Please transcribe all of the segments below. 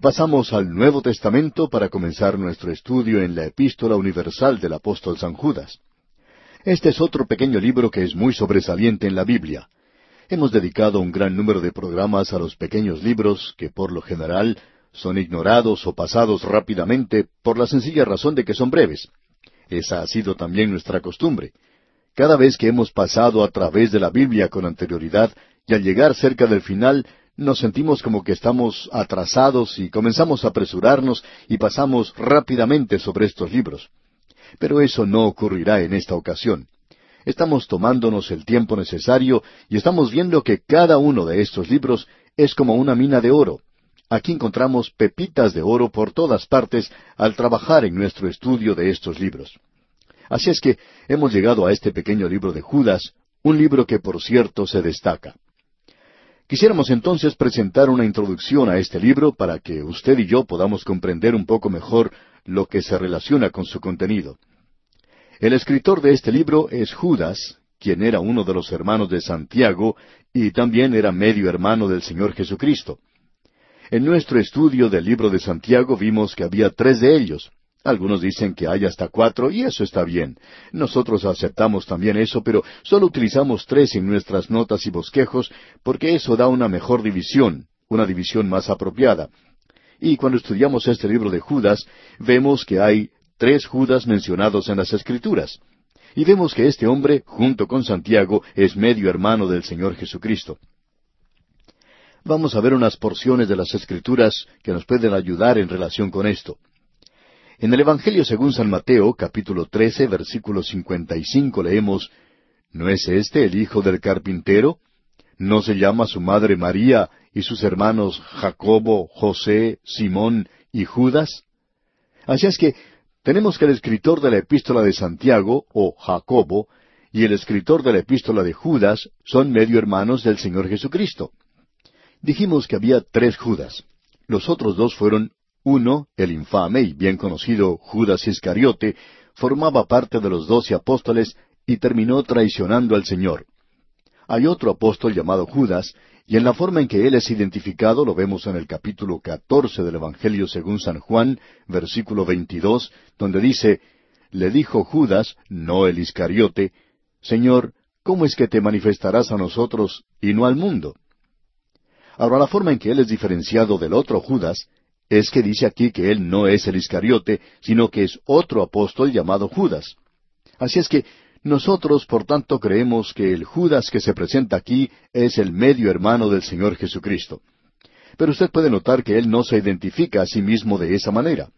Pasamos al Nuevo Testamento para comenzar nuestro estudio en la Epístola Universal del Apóstol San Judas. Este es otro pequeño libro que es muy sobresaliente en la Biblia. Hemos dedicado un gran número de programas a los pequeños libros que por lo general son ignorados o pasados rápidamente por la sencilla razón de que son breves. Esa ha sido también nuestra costumbre. Cada vez que hemos pasado a través de la Biblia con anterioridad y al llegar cerca del final nos sentimos como que estamos atrasados y comenzamos a apresurarnos y pasamos rápidamente sobre estos libros. Pero eso no ocurrirá en esta ocasión. Estamos tomándonos el tiempo necesario y estamos viendo que cada uno de estos libros es como una mina de oro. Aquí encontramos pepitas de oro por todas partes al trabajar en nuestro estudio de estos libros. Así es que hemos llegado a este pequeño libro de Judas, un libro que por cierto se destaca. Quisiéramos entonces presentar una introducción a este libro para que usted y yo podamos comprender un poco mejor lo que se relaciona con su contenido. El escritor de este libro es Judas, quien era uno de los hermanos de Santiago y también era medio hermano del Señor Jesucristo. En nuestro estudio del libro de Santiago vimos que había tres de ellos. Algunos dicen que hay hasta cuatro y eso está bien. Nosotros aceptamos también eso, pero solo utilizamos tres en nuestras notas y bosquejos porque eso da una mejor división, una división más apropiada. Y cuando estudiamos este libro de Judas, vemos que hay tres Judas mencionados en las Escrituras. Y vemos que este hombre, junto con Santiago, es medio hermano del Señor Jesucristo. Vamos a ver unas porciones de las Escrituras que nos pueden ayudar en relación con esto. En el Evangelio según San Mateo, capítulo 13, versículo 55, leemos, ¿No es este el hijo del carpintero? ¿No se llama su madre María y sus hermanos Jacobo, José, Simón y Judas? Así es que tenemos que el escritor de la epístola de Santiago, o Jacobo, y el escritor de la epístola de Judas son medio hermanos del Señor Jesucristo. Dijimos que había tres Judas. Los otros dos fueron uno, el infame y bien conocido Judas Iscariote, formaba parte de los doce apóstoles y terminó traicionando al Señor. Hay otro apóstol llamado Judas, y en la forma en que él es identificado lo vemos en el capítulo catorce del Evangelio según San Juan, versículo veintidós, donde dice, Le dijo Judas, no el Iscariote, Señor, ¿cómo es que te manifestarás a nosotros y no al mundo? Ahora la forma en que él es diferenciado del otro Judas es que dice aquí que él no es el Iscariote, sino que es otro apóstol llamado Judas. Así es que nosotros, por tanto, creemos que el Judas que se presenta aquí es el medio hermano del Señor Jesucristo. Pero usted puede notar que él no se identifica a sí mismo de esa manera.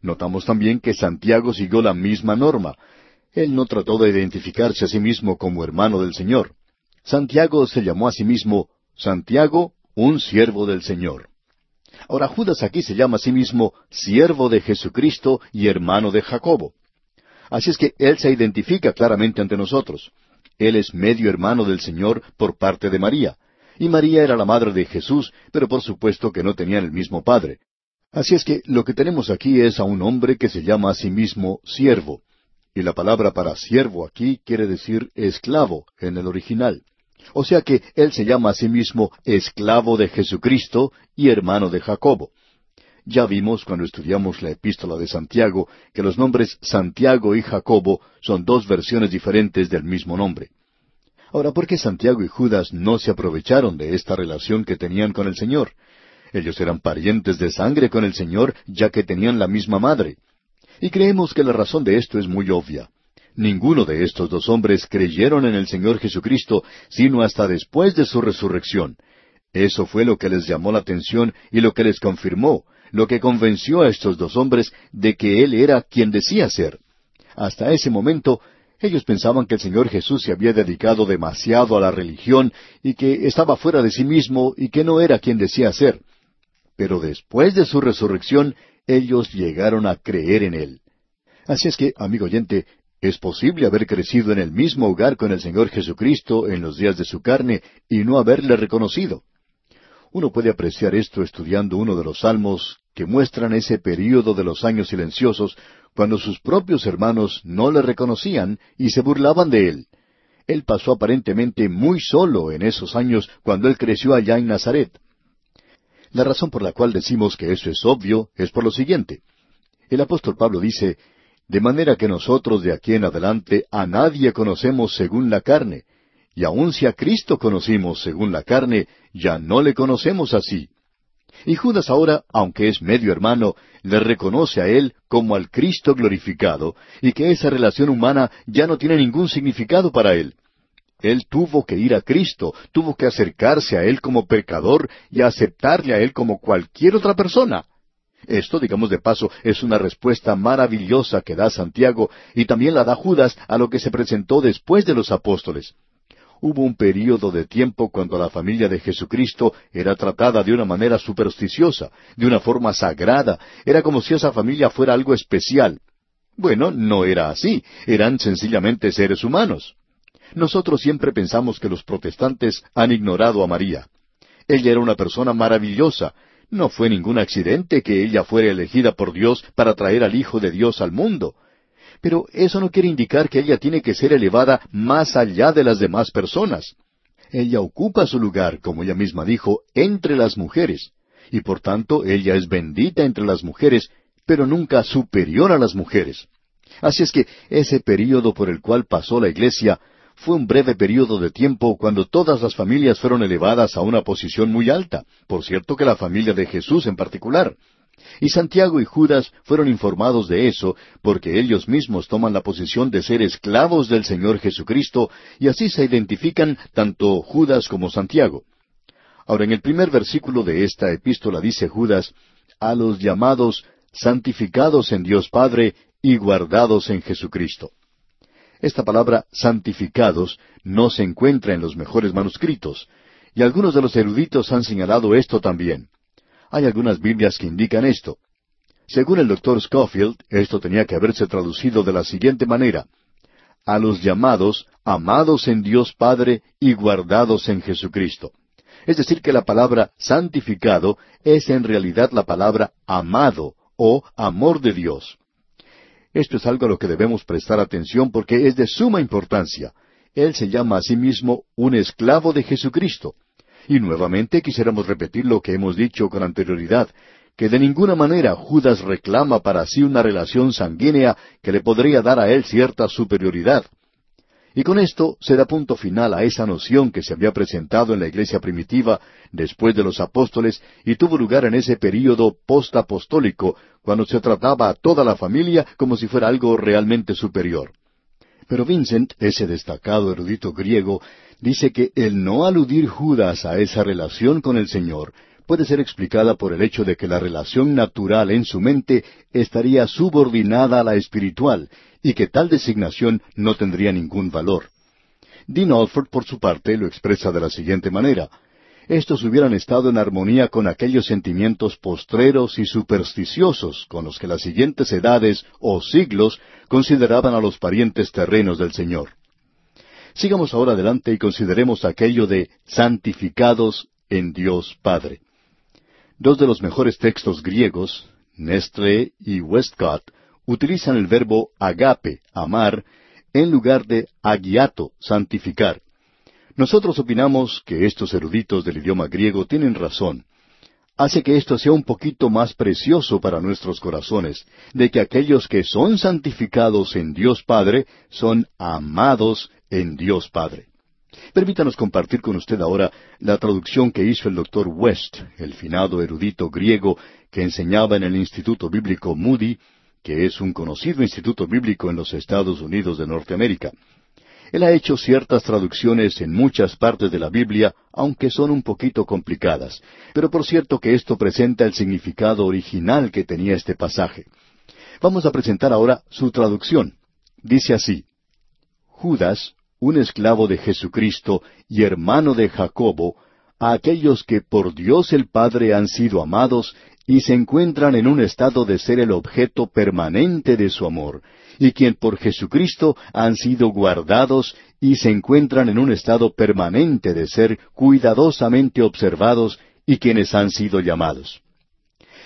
Notamos también que Santiago siguió la misma norma. Él no trató de identificarse a sí mismo como hermano del Señor. Santiago se llamó a sí mismo Santiago, un siervo del Señor. Ahora Judas aquí se llama a sí mismo siervo de Jesucristo y hermano de Jacobo. Así es que Él se identifica claramente ante nosotros. Él es medio hermano del Señor por parte de María. Y María era la madre de Jesús, pero por supuesto que no tenían el mismo padre. Así es que lo que tenemos aquí es a un hombre que se llama a sí mismo siervo. Y la palabra para siervo aquí quiere decir esclavo en el original. O sea que él se llama a sí mismo esclavo de Jesucristo y hermano de Jacobo. Ya vimos cuando estudiamos la epístola de Santiago que los nombres Santiago y Jacobo son dos versiones diferentes del mismo nombre. Ahora, ¿por qué Santiago y Judas no se aprovecharon de esta relación que tenían con el Señor? Ellos eran parientes de sangre con el Señor, ya que tenían la misma madre. Y creemos que la razón de esto es muy obvia. Ninguno de estos dos hombres creyeron en el Señor Jesucristo, sino hasta después de su resurrección. Eso fue lo que les llamó la atención y lo que les confirmó, lo que convenció a estos dos hombres de que Él era quien decía ser. Hasta ese momento, ellos pensaban que el Señor Jesús se había dedicado demasiado a la religión y que estaba fuera de sí mismo y que no era quien decía ser. Pero después de su resurrección, ellos llegaron a creer en Él. Así es que, amigo oyente, es posible haber crecido en el mismo hogar con el Señor Jesucristo en los días de su carne y no haberle reconocido. Uno puede apreciar esto estudiando uno de los salmos que muestran ese período de los años silenciosos cuando sus propios hermanos no le reconocían y se burlaban de él. Él pasó aparentemente muy solo en esos años cuando él creció allá en Nazaret. La razón por la cual decimos que eso es obvio es por lo siguiente. El apóstol Pablo dice, De manera que nosotros de aquí en adelante a nadie conocemos según la carne, y aun si a Cristo conocimos según la carne, ya no le conocemos así. Y Judas ahora, aunque es medio hermano, le reconoce a él como al Cristo glorificado, y que esa relación humana ya no tiene ningún significado para él. Él tuvo que ir a Cristo, tuvo que acercarse a Él como pecador y aceptarle a Él como cualquier otra persona. Esto, digamos de paso, es una respuesta maravillosa que da Santiago y también la da Judas a lo que se presentó después de los apóstoles. Hubo un período de tiempo cuando la familia de Jesucristo era tratada de una manera supersticiosa, de una forma sagrada, era como si esa familia fuera algo especial. Bueno, no era así, eran sencillamente seres humanos. Nosotros siempre pensamos que los protestantes han ignorado a María. Ella era una persona maravillosa. No fue ningún accidente que ella fuera elegida por Dios para traer al Hijo de Dios al mundo. Pero eso no quiere indicar que ella tiene que ser elevada más allá de las demás personas. Ella ocupa su lugar, como ella misma dijo, entre las mujeres, y por tanto ella es bendita entre las mujeres, pero nunca superior a las mujeres. Así es que ese período por el cual pasó la Iglesia fue un breve período de tiempo cuando todas las familias fueron elevadas a una posición muy alta, por cierto que la familia de Jesús en particular. Y Santiago y Judas fueron informados de eso, porque ellos mismos toman la posición de ser esclavos del Señor Jesucristo, y así se identifican tanto Judas como Santiago. Ahora, en el primer versículo de esta epístola dice Judas, a los llamados santificados en Dios Padre y guardados en Jesucristo. Esta palabra santificados no se encuentra en los mejores manuscritos, y algunos de los eruditos han señalado esto también. Hay algunas Biblias que indican esto. Según el doctor Schofield, esto tenía que haberse traducido de la siguiente manera. A los llamados, amados en Dios Padre y guardados en Jesucristo. Es decir, que la palabra santificado es en realidad la palabra amado o amor de Dios. Esto es algo a lo que debemos prestar atención porque es de suma importancia. Él se llama a sí mismo un esclavo de Jesucristo. Y nuevamente quisiéramos repetir lo que hemos dicho con anterioridad, que de ninguna manera Judas reclama para sí una relación sanguínea que le podría dar a él cierta superioridad. Y con esto se da punto final a esa noción que se había presentado en la iglesia primitiva después de los apóstoles y tuvo lugar en ese período postapostólico, cuando se trataba a toda la familia como si fuera algo realmente superior. Pero Vincent, ese destacado erudito griego, dice que el no aludir Judas a esa relación con el Señor puede ser explicada por el hecho de que la relación natural en su mente estaría subordinada a la espiritual y que tal designación no tendría ningún valor. Dean Alford, por su parte, lo expresa de la siguiente manera. Estos hubieran estado en armonía con aquellos sentimientos postreros y supersticiosos con los que las siguientes edades o siglos consideraban a los parientes terrenos del Señor. Sigamos ahora adelante y consideremos aquello de santificados en Dios Padre. Dos de los mejores textos griegos, Nestre y Westcott, utilizan el verbo agape, amar, en lugar de agiato, santificar. Nosotros opinamos que estos eruditos del idioma griego tienen razón. Hace que esto sea un poquito más precioso para nuestros corazones, de que aquellos que son santificados en Dios Padre son amados en Dios Padre. Permítanos compartir con usted ahora la traducción que hizo el doctor West, el finado erudito griego que enseñaba en el Instituto Bíblico Moody que es un conocido instituto bíblico en los Estados Unidos de Norteamérica. Él ha hecho ciertas traducciones en muchas partes de la Biblia, aunque son un poquito complicadas, pero por cierto que esto presenta el significado original que tenía este pasaje. Vamos a presentar ahora su traducción. Dice así, Judas, un esclavo de Jesucristo y hermano de Jacobo, a aquellos que por Dios el Padre han sido amados y se encuentran en un estado de ser el objeto permanente de su amor, y quien por Jesucristo han sido guardados y se encuentran en un estado permanente de ser cuidadosamente observados y quienes han sido llamados.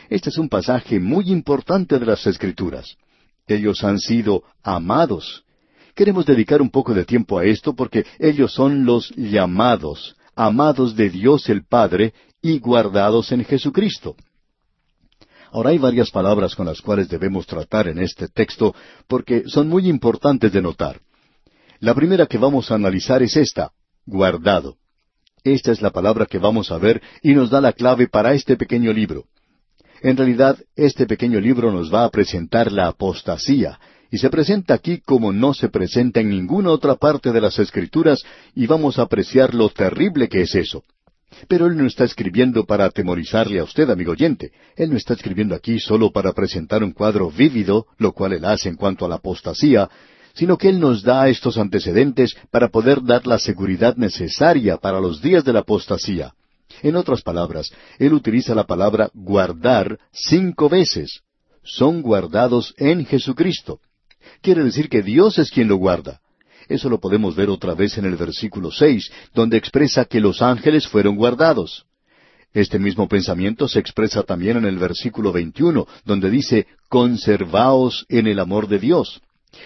Este es un pasaje muy importante de las Escrituras. Ellos han sido amados. Queremos dedicar un poco de tiempo a esto porque ellos son los llamados, amados de Dios el Padre y guardados en Jesucristo. Ahora hay varias palabras con las cuales debemos tratar en este texto porque son muy importantes de notar. La primera que vamos a analizar es esta, guardado. Esta es la palabra que vamos a ver y nos da la clave para este pequeño libro. En realidad, este pequeño libro nos va a presentar la apostasía, y se presenta aquí como no se presenta en ninguna otra parte de las Escrituras, y vamos a apreciar lo terrible que es eso. Pero él no está escribiendo para atemorizarle a usted, amigo oyente. Él no está escribiendo aquí solo para presentar un cuadro vívido, lo cual él hace en cuanto a la apostasía, sino que Él nos da estos antecedentes para poder dar la seguridad necesaria para los días de la apostasía. En otras palabras, Él utiliza la palabra guardar cinco veces. Son guardados en Jesucristo. Quiere decir que Dios es quien lo guarda. Eso lo podemos ver otra vez en el versículo seis, donde expresa que los ángeles fueron guardados. Este mismo pensamiento se expresa también en el versículo 21, donde dice, conservaos en el amor de Dios.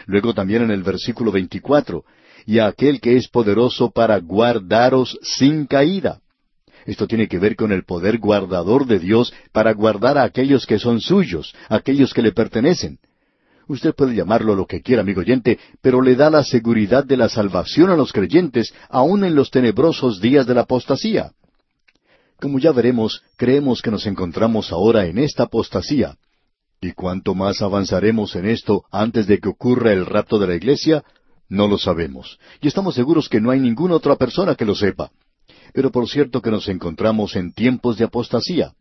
Luego también en el versículo 24, y a aquel que es poderoso para guardaros sin caída. Esto tiene que ver con el poder guardador de Dios para guardar a aquellos que son suyos, aquellos que le pertenecen. Usted puede llamarlo lo que quiera, amigo oyente, pero le da la seguridad de la salvación a los creyentes, aun en los tenebrosos días de la apostasía. Como ya veremos, creemos que nos encontramos ahora en esta apostasía, ¿Y cuánto más avanzaremos en esto antes de que ocurra el rapto de la iglesia? No lo sabemos. Y estamos seguros que no hay ninguna otra persona que lo sepa. Pero por cierto que nos encontramos en tiempos de apostasía.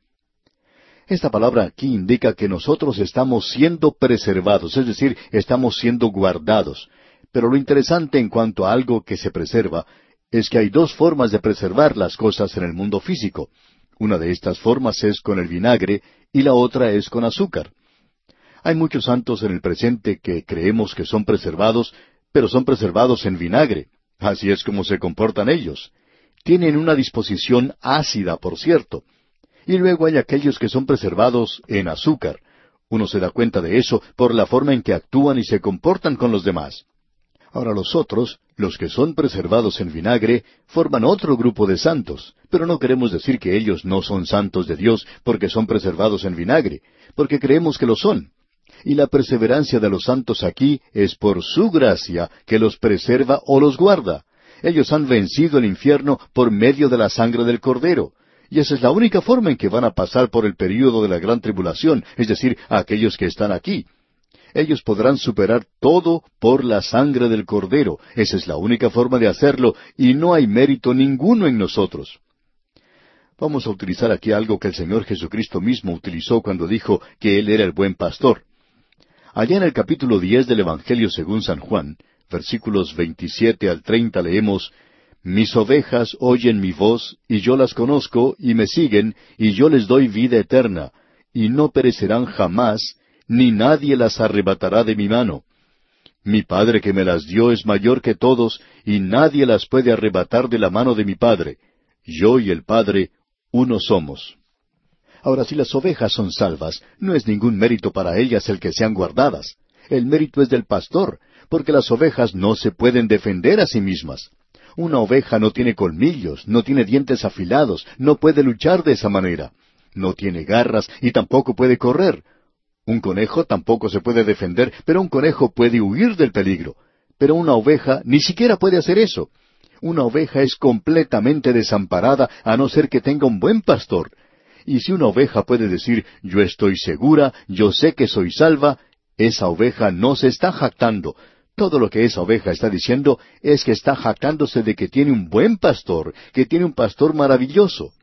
Esta palabra aquí indica que nosotros estamos siendo preservados, es decir, estamos siendo guardados. Pero lo interesante en cuanto a algo que se preserva es que hay dos formas de preservar las cosas en el mundo físico. Una de estas formas es con el vinagre y la otra es con azúcar. Hay muchos santos en el presente que creemos que son preservados, pero son preservados en vinagre. Así es como se comportan ellos. Tienen una disposición ácida, por cierto. Y luego hay aquellos que son preservados en azúcar. Uno se da cuenta de eso por la forma en que actúan y se comportan con los demás. Ahora los otros, los que son preservados en vinagre, forman otro grupo de santos, pero no queremos decir que ellos no son santos de Dios porque son preservados en vinagre, porque creemos que lo son. Y la perseverancia de los santos aquí es por su gracia que los preserva o los guarda. Ellos han vencido el infierno por medio de la sangre del Cordero. Y esa es la única forma en que van a pasar por el período de la gran tribulación, es decir, aquellos que están aquí. Ellos podrán superar todo por la sangre del Cordero. Esa es la única forma de hacerlo, y no hay mérito ninguno en nosotros. Vamos a utilizar aquí algo que el Señor Jesucristo mismo utilizó cuando dijo que Él era el buen pastor. Allá en el capítulo diez del Evangelio según San Juan, versículos veintisiete al treinta leemos Mis ovejas oyen mi voz, y yo las conozco, y me siguen, y yo les doy vida eterna, y no perecerán jamás, ni nadie las arrebatará de mi mano. Mi Padre que me las dio es mayor que todos, y nadie las puede arrebatar de la mano de mi Padre. Yo y el Padre uno somos. Ahora, si las ovejas son salvas, no es ningún mérito para ellas el que sean guardadas. El mérito es del pastor, porque las ovejas no se pueden defender a sí mismas. Una oveja no tiene colmillos, no tiene dientes afilados, no puede luchar de esa manera. No tiene garras y tampoco puede correr. Un conejo tampoco se puede defender, pero un conejo puede huir del peligro. Pero una oveja ni siquiera puede hacer eso. Una oveja es completamente desamparada a no ser que tenga un buen pastor, y si una oveja puede decir, yo estoy segura, yo sé que soy salva, esa oveja no se está jactando. Todo lo que esa oveja está diciendo es que está jactándose de que tiene un buen pastor, que tiene un pastor maravilloso.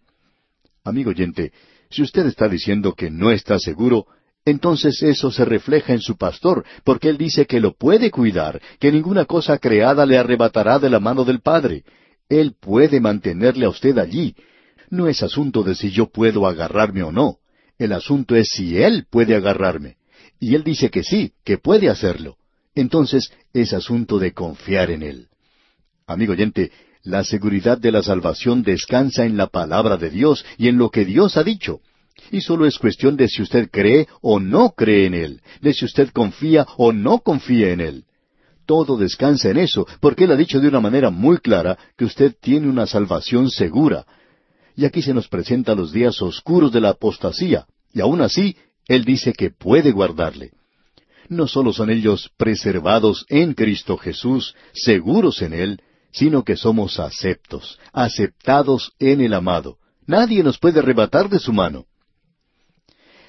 Amigo oyente, si usted está diciendo que no está seguro, entonces eso se refleja en su pastor, porque él dice que lo puede cuidar, que ninguna cosa creada le arrebatará de la mano del Padre. Él puede mantenerle a usted allí, no es asunto de si yo puedo agarrarme o no. El asunto es si Él puede agarrarme. Y Él dice que sí, que puede hacerlo. Entonces es asunto de confiar en Él. Amigo oyente, la seguridad de la salvación descansa en la palabra de Dios y en lo que Dios ha dicho. Y solo es cuestión de si usted cree o no cree en Él, de si usted confía o no confía en Él. todo descansa en eso, porque Él ha dicho de una manera muy clara que usted tiene una salvación segura. Y aquí se nos presenta los días oscuros de la apostasía, y aún así, Él dice que puede guardarle. No solo son ellos preservados en Cristo Jesús, seguros en Él, sino que somos aceptos, aceptados en el amado. Nadie nos puede arrebatar de su mano.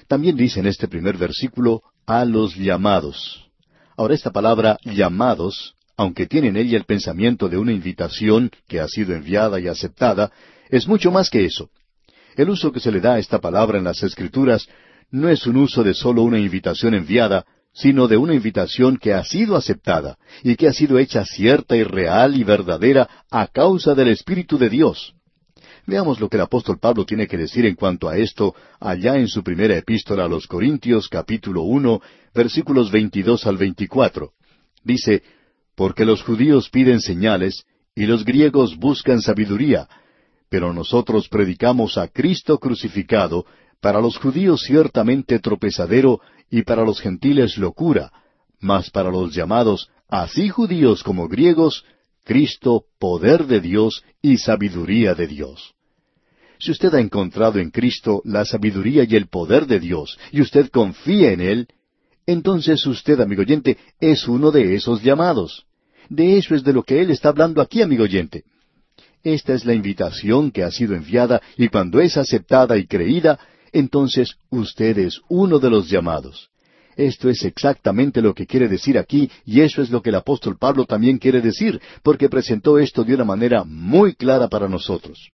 También dice en este primer versículo, a los llamados. Ahora esta palabra llamados, aunque tiene en ella el pensamiento de una invitación que ha sido enviada y aceptada, es mucho más que eso. El uso que se le da a esta palabra en las Escrituras no es un uso de sólo una invitación enviada, sino de una invitación que ha sido aceptada y que ha sido hecha cierta y real y verdadera a causa del Espíritu de Dios. Veamos lo que el apóstol Pablo tiene que decir en cuanto a esto allá en su primera epístola a los Corintios capítulo uno versículos veintidós al veinticuatro. Dice, Porque los judíos piden señales y los griegos buscan sabiduría, pero nosotros predicamos a Cristo crucificado, para los judíos ciertamente tropezadero y para los gentiles locura, mas para los llamados, así judíos como griegos, Cristo, poder de Dios y sabiduría de Dios. Si usted ha encontrado en Cristo la sabiduría y el poder de Dios, y usted confía en Él, entonces usted, amigo oyente, es uno de esos llamados. De eso es de lo que Él está hablando aquí, amigo oyente. Esta es la invitación que ha sido enviada, y cuando es aceptada y creída, entonces usted es uno de los llamados. Esto es exactamente lo que quiere decir aquí, y eso es lo que el apóstol Pablo también quiere decir, porque presentó esto de una manera muy clara para nosotros.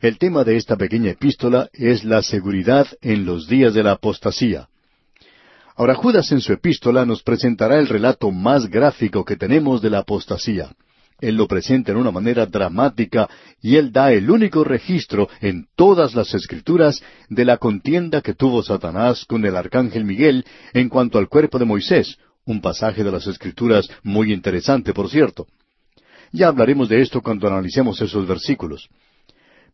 El tema de esta pequeña epístola es la seguridad en los días de la apostasía. Ahora Judas en su epístola nos presentará el relato más gráfico que tenemos de la apostasía. Él lo presenta en una manera dramática y él da el único registro en todas las escrituras de la contienda que tuvo Satanás con el arcángel Miguel en cuanto al cuerpo de Moisés, un pasaje de las escrituras muy interesante, por cierto. Ya hablaremos de esto cuando analicemos esos versículos.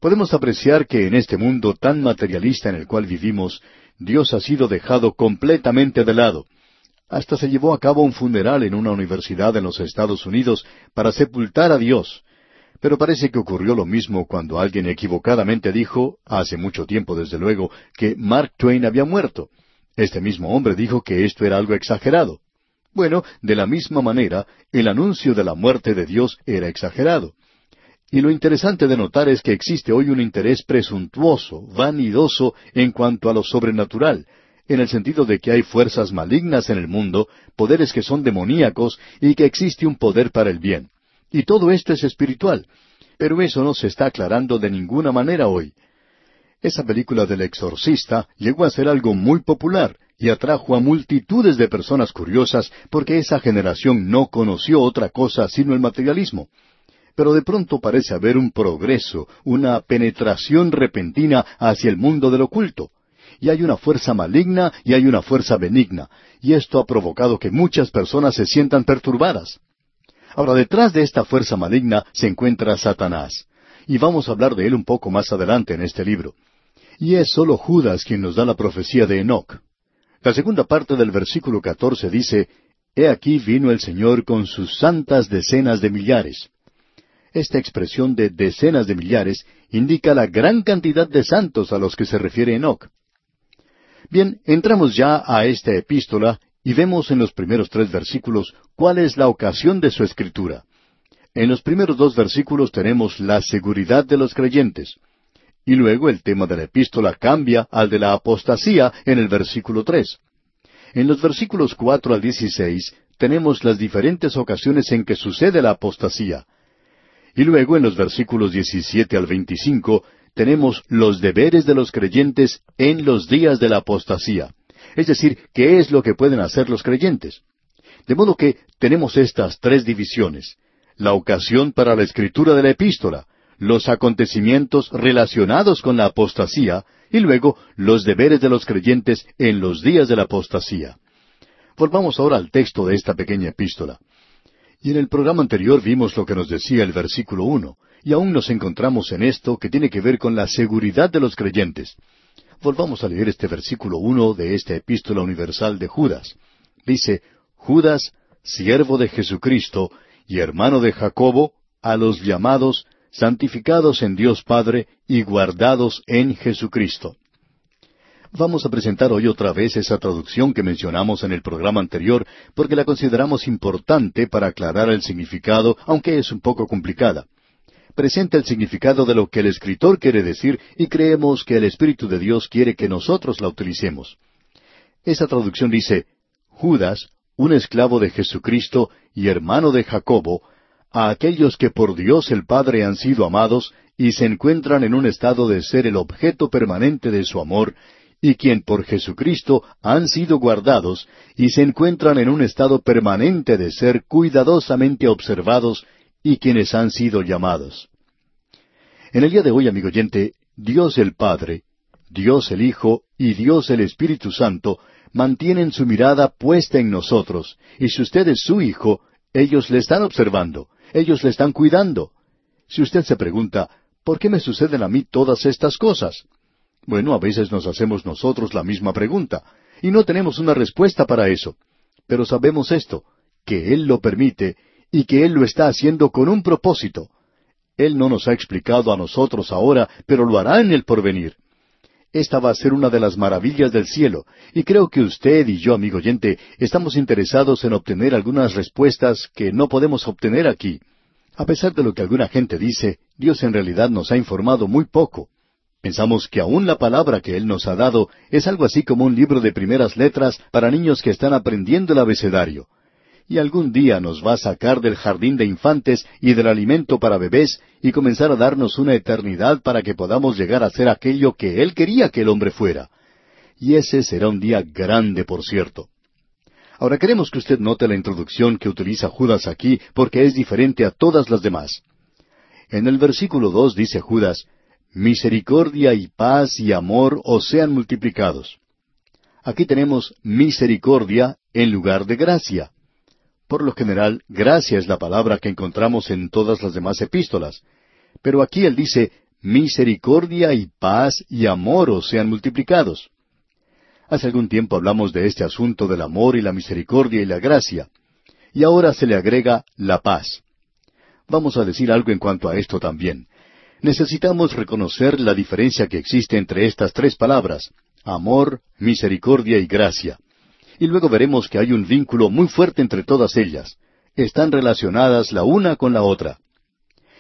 Podemos apreciar que en este mundo tan materialista en el cual vivimos, Dios ha sido dejado completamente de lado. Hasta se llevó a cabo un funeral en una universidad en los Estados Unidos para sepultar a Dios. Pero parece que ocurrió lo mismo cuando alguien equivocadamente dijo, hace mucho tiempo desde luego, que Mark Twain había muerto. Este mismo hombre dijo que esto era algo exagerado. Bueno, de la misma manera, el anuncio de la muerte de Dios era exagerado. Y lo interesante de notar es que existe hoy un interés presuntuoso, vanidoso en cuanto a lo sobrenatural, en el sentido de que hay fuerzas malignas en el mundo, poderes que son demoníacos y que existe un poder para el bien. Y todo esto es espiritual. Pero eso no se está aclarando de ninguna manera hoy. Esa película del exorcista llegó a ser algo muy popular y atrajo a multitudes de personas curiosas porque esa generación no conoció otra cosa sino el materialismo. Pero de pronto parece haber un progreso, una penetración repentina hacia el mundo del oculto y hay una fuerza maligna y hay una fuerza benigna, y esto ha provocado que muchas personas se sientan perturbadas. Ahora, detrás de esta fuerza maligna se encuentra Satanás, y vamos a hablar de él un poco más adelante en este libro. Y es sólo Judas quien nos da la profecía de Enoch. La segunda parte del versículo catorce dice, He aquí vino el Señor con sus santas decenas de millares. Esta expresión de decenas de millares indica la gran cantidad de santos a los que se refiere Enoch. Bien, entramos ya a esta epístola y vemos en los primeros tres versículos cuál es la ocasión de su escritura. En los primeros dos versículos tenemos la seguridad de los creyentes. Y luego el tema de la epístola cambia al de la apostasía en el versículo tres. En los versículos cuatro al dieciséis tenemos las diferentes ocasiones en que sucede la apostasía. Y luego en los versículos diecisiete al veinticinco tenemos los deberes de los creyentes en los días de la apostasía. Es decir, qué es lo que pueden hacer los creyentes. De modo que tenemos estas tres divisiones. La ocasión para la escritura de la epístola, los acontecimientos relacionados con la apostasía y luego los deberes de los creyentes en los días de la apostasía. Volvamos ahora al texto de esta pequeña epístola. Y en el programa anterior vimos lo que nos decía el versículo uno. Y aún nos encontramos en esto que tiene que ver con la seguridad de los creyentes. Volvamos a leer este versículo uno de esta epístola universal de Judas. Dice, Judas, siervo de Jesucristo y hermano de Jacobo, a los llamados, santificados en Dios Padre y guardados en Jesucristo. Vamos a presentar hoy otra vez esa traducción que mencionamos en el programa anterior porque la consideramos importante para aclarar el significado, aunque es un poco complicada. Presenta el significado de lo que el escritor quiere decir y creemos que el Espíritu de Dios quiere que nosotros la utilicemos. Esa traducción dice, Judas, un esclavo de Jesucristo y hermano de Jacobo, a aquellos que por Dios el Padre han sido amados y se encuentran en un estado de ser el objeto permanente de su amor, y quien por Jesucristo han sido guardados y se encuentran en un estado permanente de ser cuidadosamente observados y quienes han sido llamados. En el día de hoy, amigo oyente, Dios el Padre, Dios el Hijo y Dios el Espíritu Santo mantienen su mirada puesta en nosotros, y si usted es su hijo, ellos le están observando, ellos le están cuidando. Si usted se pregunta, ¿por qué me suceden a mí todas estas cosas? Bueno, a veces nos hacemos nosotros la misma pregunta, y no tenemos una respuesta para eso. Pero sabemos esto, que Él lo permite y que Él lo está haciendo con un propósito. Él no nos ha explicado a nosotros ahora, pero lo hará en el porvenir. Esta va a ser una de las maravillas del cielo, y creo que usted y yo, amigo oyente, estamos interesados en obtener algunas respuestas que no podemos obtener aquí. A pesar de lo que alguna gente dice, Dios en realidad nos ha informado muy poco. Pensamos que aún la palabra que Él nos ha dado es algo así como un libro de primeras letras para niños que están aprendiendo el abecedario. Y algún día nos va a sacar del jardín de infantes y del alimento para bebés y comenzar a darnos una eternidad para que podamos llegar a ser aquello que Él quería que el hombre fuera. Y ese será un día grande, por cierto. Ahora queremos que usted note la introducción que utiliza Judas aquí porque es diferente a todas las demás. En el versículo dos dice Judas, misericordia y paz y amor os sean multiplicados. Aquí tenemos misericordia en lugar de gracia. Por lo general, gracia es la palabra que encontramos en todas las demás epístolas. Pero aquí él dice, misericordia y paz y amor os sean multiplicados. Hace algún tiempo hablamos de este asunto del amor y la misericordia y la gracia. Y ahora se le agrega la paz. Vamos a decir algo en cuanto a esto también necesitamos reconocer la diferencia que existe entre estas tres palabras, amor, misericordia y gracia. Y luego veremos que hay un vínculo muy fuerte entre todas ellas. Están relacionadas la una con la otra.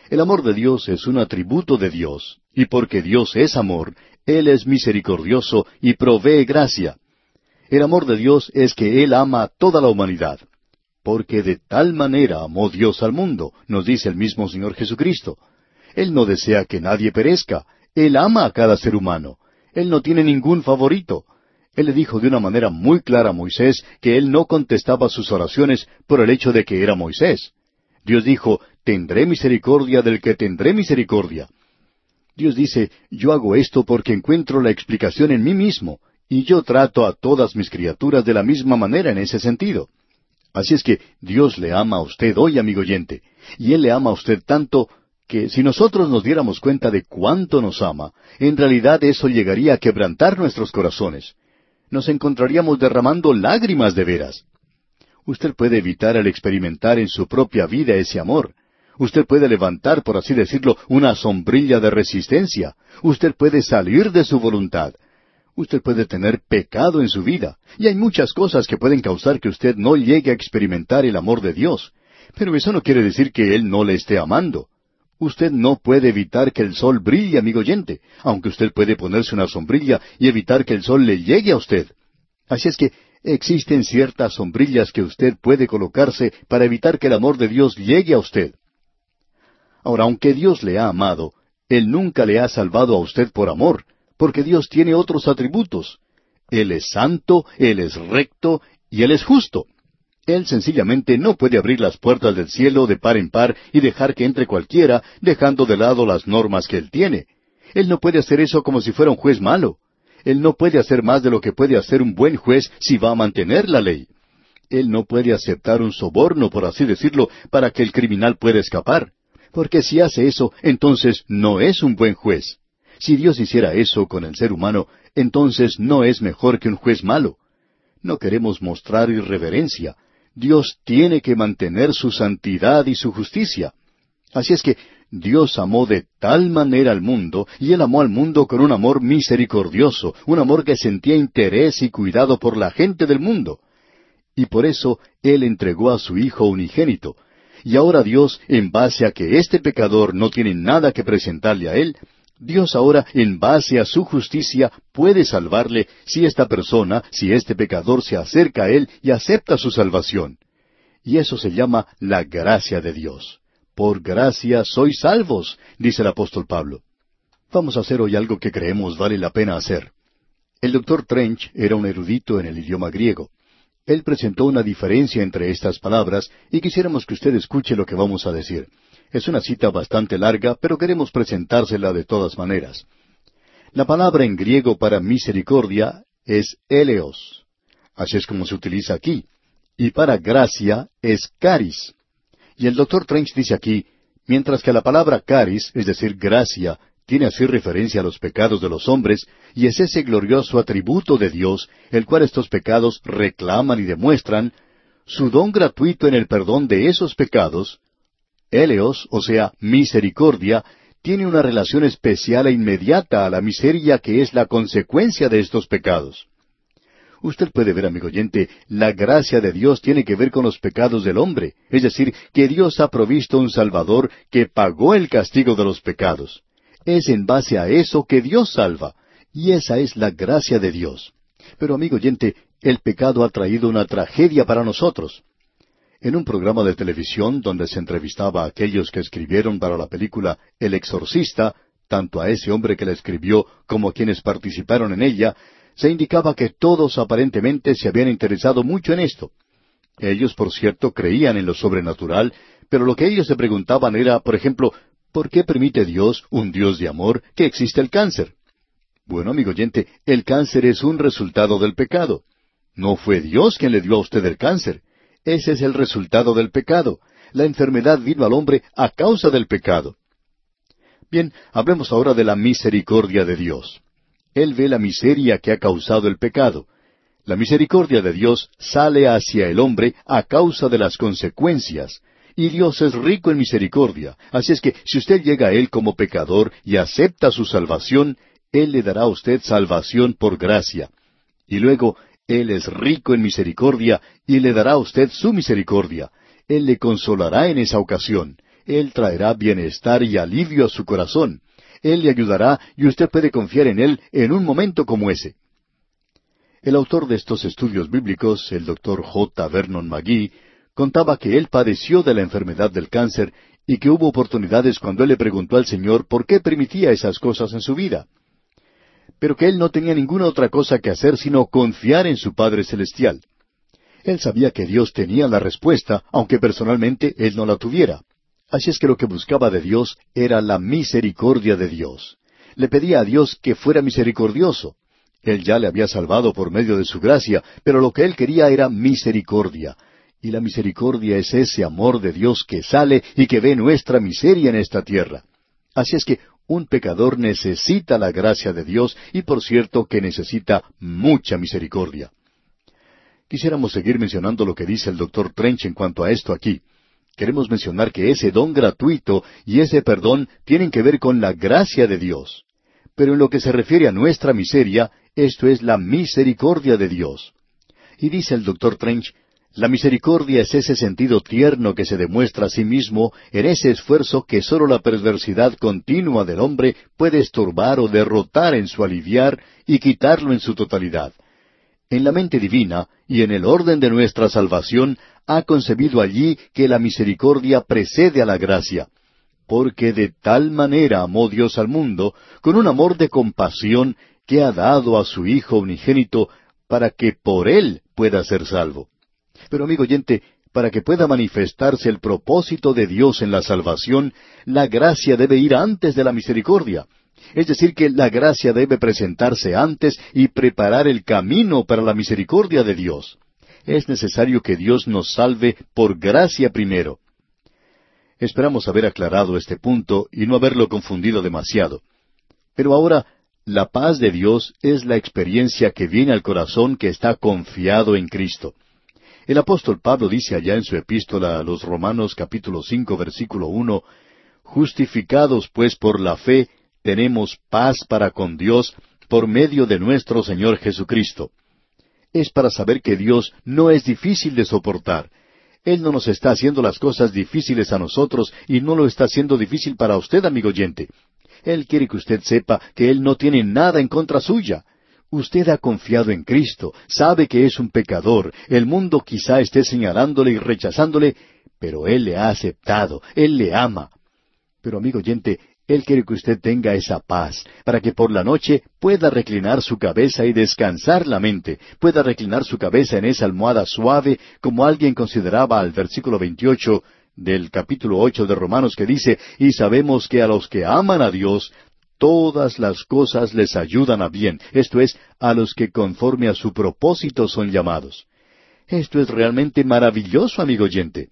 El amor de Dios es un atributo de Dios, y porque Dios es amor, Él es misericordioso y provee gracia. El amor de Dios es que Él ama a toda la humanidad. Porque de tal manera amó Dios al mundo, nos dice el mismo Señor Jesucristo. Él no desea que nadie perezca. Él ama a cada ser humano. Él no tiene ningún favorito. Él le dijo de una manera muy clara a Moisés que él no contestaba sus oraciones por el hecho de que era Moisés. Dios dijo, tendré misericordia del que tendré misericordia. Dios dice, yo hago esto porque encuentro la explicación en mí mismo, y yo trato a todas mis criaturas de la misma manera en ese sentido. Así es que Dios le ama a usted hoy, amigo oyente, y Él le ama a usted tanto que si nosotros nos diéramos cuenta de cuánto nos ama, en realidad eso llegaría a quebrantar nuestros corazones. Nos encontraríamos derramando lágrimas de veras. Usted puede evitar el experimentar en su propia vida ese amor. Usted puede levantar, por así decirlo, una sombrilla de resistencia. Usted puede salir de su voluntad. Usted puede tener pecado en su vida. Y hay muchas cosas que pueden causar que usted no llegue a experimentar el amor de Dios. Pero eso no quiere decir que Él no le esté amando. Usted no puede evitar que el sol brille, amigo oyente, aunque usted puede ponerse una sombrilla y evitar que el sol le llegue a usted. Así es que existen ciertas sombrillas que usted puede colocarse para evitar que el amor de Dios llegue a usted. Ahora, aunque Dios le ha amado, Él nunca le ha salvado a usted por amor, porque Dios tiene otros atributos. Él es santo, Él es recto y Él es justo. Él sencillamente no puede abrir las puertas del cielo de par en par y dejar que entre cualquiera, dejando de lado las normas que Él tiene. Él no puede hacer eso como si fuera un juez malo. Él no puede hacer más de lo que puede hacer un buen juez si va a mantener la ley. Él no puede aceptar un soborno, por así decirlo, para que el criminal pueda escapar. Porque si hace eso, entonces no es un buen juez. Si Dios hiciera eso con el ser humano, entonces no es mejor que un juez malo. No queremos mostrar irreverencia. Dios tiene que mantener su santidad y su justicia. Así es que Dios amó de tal manera al mundo, y Él amó al mundo con un amor misericordioso, un amor que sentía interés y cuidado por la gente del mundo. Y por eso Él entregó a su Hijo unigénito. Y ahora Dios, en base a que este pecador no tiene nada que presentarle a Él, Dios ahora, en base a su justicia, puede salvarle si esta persona, si este pecador se acerca a Él y acepta su salvación. Y eso se llama la gracia de Dios. Por gracia sois salvos, dice el apóstol Pablo. Vamos a hacer hoy algo que creemos vale la pena hacer. El doctor Trench era un erudito en el idioma griego. Él presentó una diferencia entre estas palabras y quisiéramos que usted escuche lo que vamos a decir. Es una cita bastante larga, pero queremos presentársela de todas maneras. La palabra en griego para misericordia es eleos. Así es como se utiliza aquí. Y para gracia es caris. Y el doctor Trench dice aquí, mientras que la palabra caris, es decir, gracia, tiene así referencia a los pecados de los hombres, y es ese glorioso atributo de Dios, el cual estos pecados reclaman y demuestran, su don gratuito en el perdón de esos pecados, Eleos, o sea, misericordia, tiene una relación especial e inmediata a la miseria que es la consecuencia de estos pecados. Usted puede ver, amigo oyente, la gracia de Dios tiene que ver con los pecados del hombre, es decir, que Dios ha provisto un Salvador que pagó el castigo de los pecados. Es en base a eso que Dios salva, y esa es la gracia de Dios. Pero, amigo oyente, el pecado ha traído una tragedia para nosotros. En un programa de televisión donde se entrevistaba a aquellos que escribieron para la película El Exorcista, tanto a ese hombre que la escribió como a quienes participaron en ella, se indicaba que todos aparentemente se habían interesado mucho en esto. Ellos, por cierto, creían en lo sobrenatural, pero lo que ellos se preguntaban era, por ejemplo, ¿por qué permite Dios, un Dios de amor, que exista el cáncer? Bueno, amigo oyente, el cáncer es un resultado del pecado. No fue Dios quien le dio a usted el cáncer. Ese es el resultado del pecado. La enfermedad vino al hombre a causa del pecado. Bien, hablemos ahora de la misericordia de Dios. Él ve la miseria que ha causado el pecado. La misericordia de Dios sale hacia el hombre a causa de las consecuencias. Y Dios es rico en misericordia. Así es que si usted llega a Él como pecador y acepta su salvación, Él le dará a usted salvación por gracia. Y luego, Él es rico en misericordia y le dará a usted su misericordia. Él le consolará en esa ocasión. Él traerá bienestar y alivio a su corazón. Él le ayudará y usted puede confiar en Él en un momento como ese. El autor de estos estudios bíblicos, el doctor J. Vernon McGee, contaba que él padeció de la enfermedad del cáncer y que hubo oportunidades cuando él le preguntó al Señor por qué permitía esas cosas en su vida. Pero que él no tenía ninguna otra cosa que hacer sino confiar en su Padre Celestial. Él sabía que Dios tenía la respuesta, aunque personalmente él no la tuviera. Así es que lo que buscaba de Dios era la misericordia de Dios. Le pedía a Dios que fuera misericordioso. Él ya le había salvado por medio de su gracia, pero lo que él quería era misericordia. Y la misericordia es ese amor de Dios que sale y que ve nuestra miseria en esta tierra. Así es que un pecador necesita la gracia de Dios y por cierto que necesita mucha misericordia. Quisiéramos seguir mencionando lo que dice el doctor Trench en cuanto a esto aquí queremos mencionar que ese don gratuito y ese perdón tienen que ver con la gracia de Dios. Pero en lo que se refiere a nuestra miseria, esto es la misericordia de Dios. Y dice el doctor Trench, la misericordia es ese sentido tierno que se demuestra a sí mismo en ese esfuerzo que sólo la perversidad continua del hombre puede estorbar o derrotar en su aliviar y quitarlo en su totalidad. En la mente divina y en el orden de nuestra salvación ha concebido allí que la misericordia precede a la gracia, porque de tal manera amó Dios al mundo, con un amor de compasión, que ha dado a su Hijo unigénito, para que por él pueda ser salvo. Pero amigo oyente, para que pueda manifestarse el propósito de Dios en la salvación, la gracia debe ir antes de la misericordia. Es decir, que la gracia debe presentarse antes y preparar el camino para la misericordia de Dios es necesario que Dios nos salve por gracia primero. Esperamos haber aclarado este punto y no haberlo confundido demasiado. Pero ahora, la paz de Dios es la experiencia que viene al corazón que está confiado en Cristo. El apóstol Pablo dice allá en su epístola a los Romanos capítulo cinco versículo uno Justificados pues por la fe, tenemos paz para con Dios por medio de nuestro Señor Jesucristo. Es para saber que Dios no es difícil de soportar. Él no nos está haciendo las cosas difíciles a nosotros y no lo está haciendo difícil para usted, amigo oyente. Él quiere que usted sepa que Él no tiene nada en contra suya. Usted ha confiado en Cristo, sabe que es un pecador, el mundo quizá esté señalándole y rechazándole, pero Él le ha aceptado, Él le ama. Pero amigo oyente, Él quiere que usted tenga esa paz, para que por la noche pueda reclinar su cabeza y descansar la mente, pueda reclinar su cabeza en esa almohada suave, como alguien consideraba al versículo 28 del capítulo ocho de Romanos que dice, y sabemos que a los que aman a Dios, todas las cosas les ayudan a bien, esto es, a los que conforme a su propósito son llamados. Esto es realmente maravilloso, amigo oyente.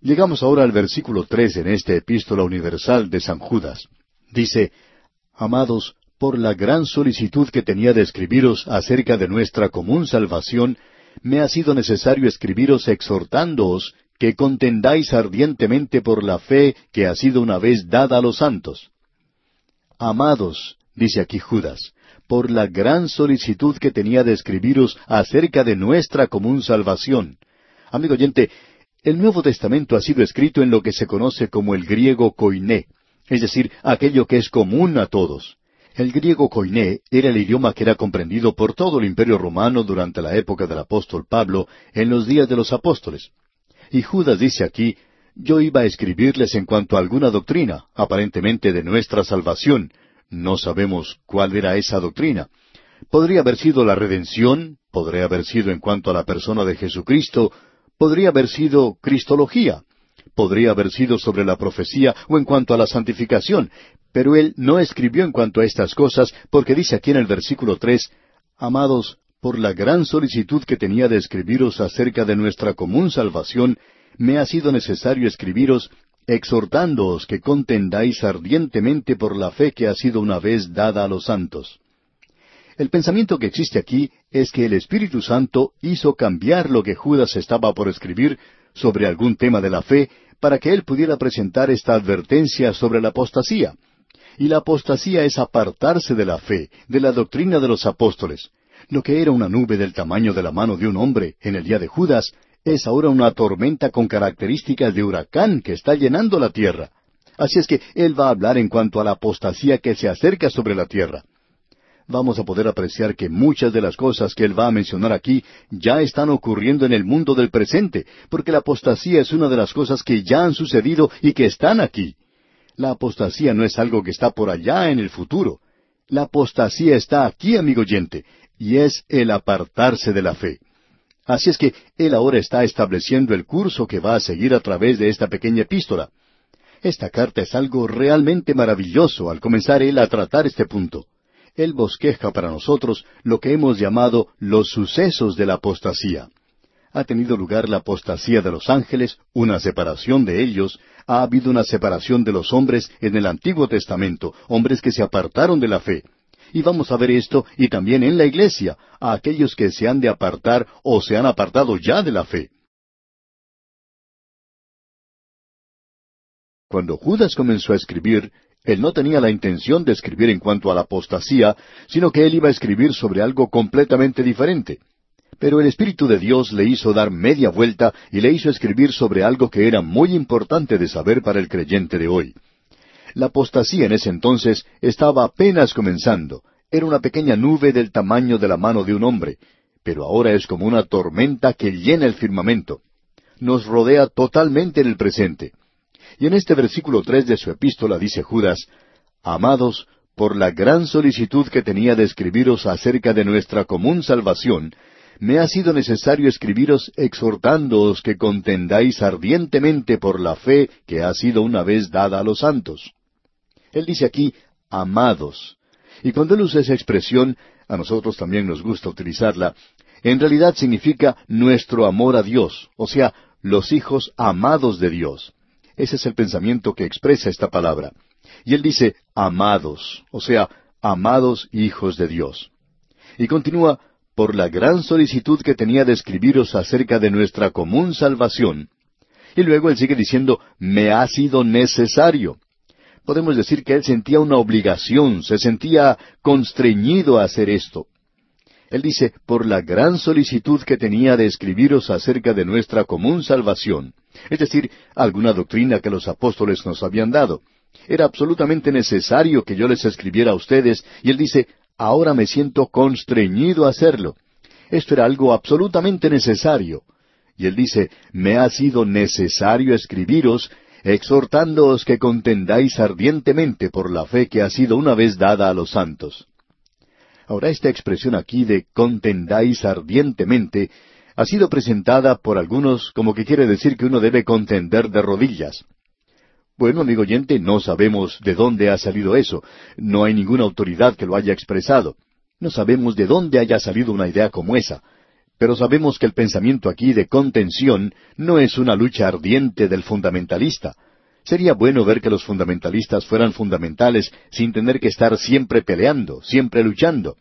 Llegamos ahora al versículo tres en esta epístola universal de San Judas. Dice, Amados, por la gran solicitud que tenía de escribiros acerca de nuestra común salvación, me ha sido necesario escribiros exhortándoos que contendáis ardientemente por la fe que ha sido una vez dada a los santos. Amados, dice aquí Judas, por la gran solicitud que tenía de escribiros acerca de nuestra común salvación. Amigo oyente, el Nuevo Testamento ha sido escrito en lo que se conoce como el griego koiné, es decir, aquello que es común a todos. El griego koiné era el idioma que era comprendido por todo el imperio romano durante la época del apóstol Pablo, en los días de los apóstoles. Y Judas dice aquí, yo iba a escribirles en cuanto a alguna doctrina, aparentemente de nuestra salvación. No sabemos cuál era esa doctrina. Podría haber sido la redención, podría haber sido en cuanto a la persona de Jesucristo, Podría haber sido Cristología, podría haber sido sobre la profecía o en cuanto a la santificación, pero él no escribió en cuanto a estas cosas porque dice aquí en el versículo tres, Amados, por la gran solicitud que tenía de escribiros acerca de nuestra común salvación, me ha sido necesario escribiros exhortándoos que contendáis ardientemente por la fe que ha sido una vez dada a los santos. El pensamiento que existe aquí es que el Espíritu Santo hizo cambiar lo que Judas estaba por escribir sobre algún tema de la fe para que él pudiera presentar esta advertencia sobre la apostasía. Y la apostasía es apartarse de la fe, de la doctrina de los apóstoles. Lo que era una nube del tamaño de la mano de un hombre en el día de Judas, es ahora una tormenta con características de huracán que está llenando la tierra. Así es que él va a hablar en cuanto a la apostasía que se acerca sobre la tierra vamos a poder apreciar que muchas de las cosas que él va a mencionar aquí ya están ocurriendo en el mundo del presente, porque la apostasía es una de las cosas que ya han sucedido y que están aquí. La apostasía no es algo que está por allá en el futuro. La apostasía está aquí, amigo oyente, y es el apartarse de la fe. Así es que él ahora está estableciendo el curso que va a seguir a través de esta pequeña epístola. Esta carta es algo realmente maravilloso al comenzar él a tratar este punto. Él bosqueja para nosotros lo que hemos llamado los sucesos de la apostasía. Ha tenido lugar la apostasía de los ángeles, una separación de ellos, ha habido una separación de los hombres en el Antiguo Testamento, hombres que se apartaron de la fe. Y vamos a ver esto y también en la iglesia, a aquellos que se han de apartar o se han apartado ya de la fe. Cuando Judas comenzó a escribir, él no tenía la intención de escribir en cuanto a la apostasía, sino que él iba a escribir sobre algo completamente diferente. Pero el Espíritu de Dios le hizo dar media vuelta y le hizo escribir sobre algo que era muy importante de saber para el creyente de hoy. La apostasía en ese entonces estaba apenas comenzando. Era una pequeña nube del tamaño de la mano de un hombre, pero ahora es como una tormenta que llena el firmamento. Nos rodea totalmente en el presente. Y en este versículo tres de su epístola dice Judas, Amados, por la gran solicitud que tenía de escribiros acerca de nuestra común salvación, me ha sido necesario escribiros exhortándoos que contendáis ardientemente por la fe que ha sido una vez dada a los santos. Él dice aquí, amados. Y cuando él usa esa expresión, a nosotros también nos gusta utilizarla, en realidad significa nuestro amor a Dios, o sea, los hijos amados de Dios. Ese es el pensamiento que expresa esta palabra. Y él dice, amados, o sea, amados hijos de Dios. Y continúa, por la gran solicitud que tenía de escribiros acerca de nuestra común salvación. Y luego él sigue diciendo, me ha sido necesario. Podemos decir que él sentía una obligación, se sentía constreñido a hacer esto. Él dice, por la gran solicitud que tenía de escribiros acerca de nuestra común salvación, es decir, alguna doctrina que los apóstoles nos habían dado. Era absolutamente necesario que yo les escribiera a ustedes, y él dice, ahora me siento constreñido a hacerlo. Esto era algo absolutamente necesario. Y él dice, me ha sido necesario escribiros, exhortándoos que contendáis ardientemente por la fe que ha sido una vez dada a los santos. Ahora esta expresión aquí de contendáis ardientemente ha sido presentada por algunos como que quiere decir que uno debe contender de rodillas. Bueno, amigo oyente, no sabemos de dónde ha salido eso. No hay ninguna autoridad que lo haya expresado. No sabemos de dónde haya salido una idea como esa. Pero sabemos que el pensamiento aquí de contención no es una lucha ardiente del fundamentalista. Sería bueno ver que los fundamentalistas fueran fundamentales sin tener que estar siempre peleando, siempre luchando.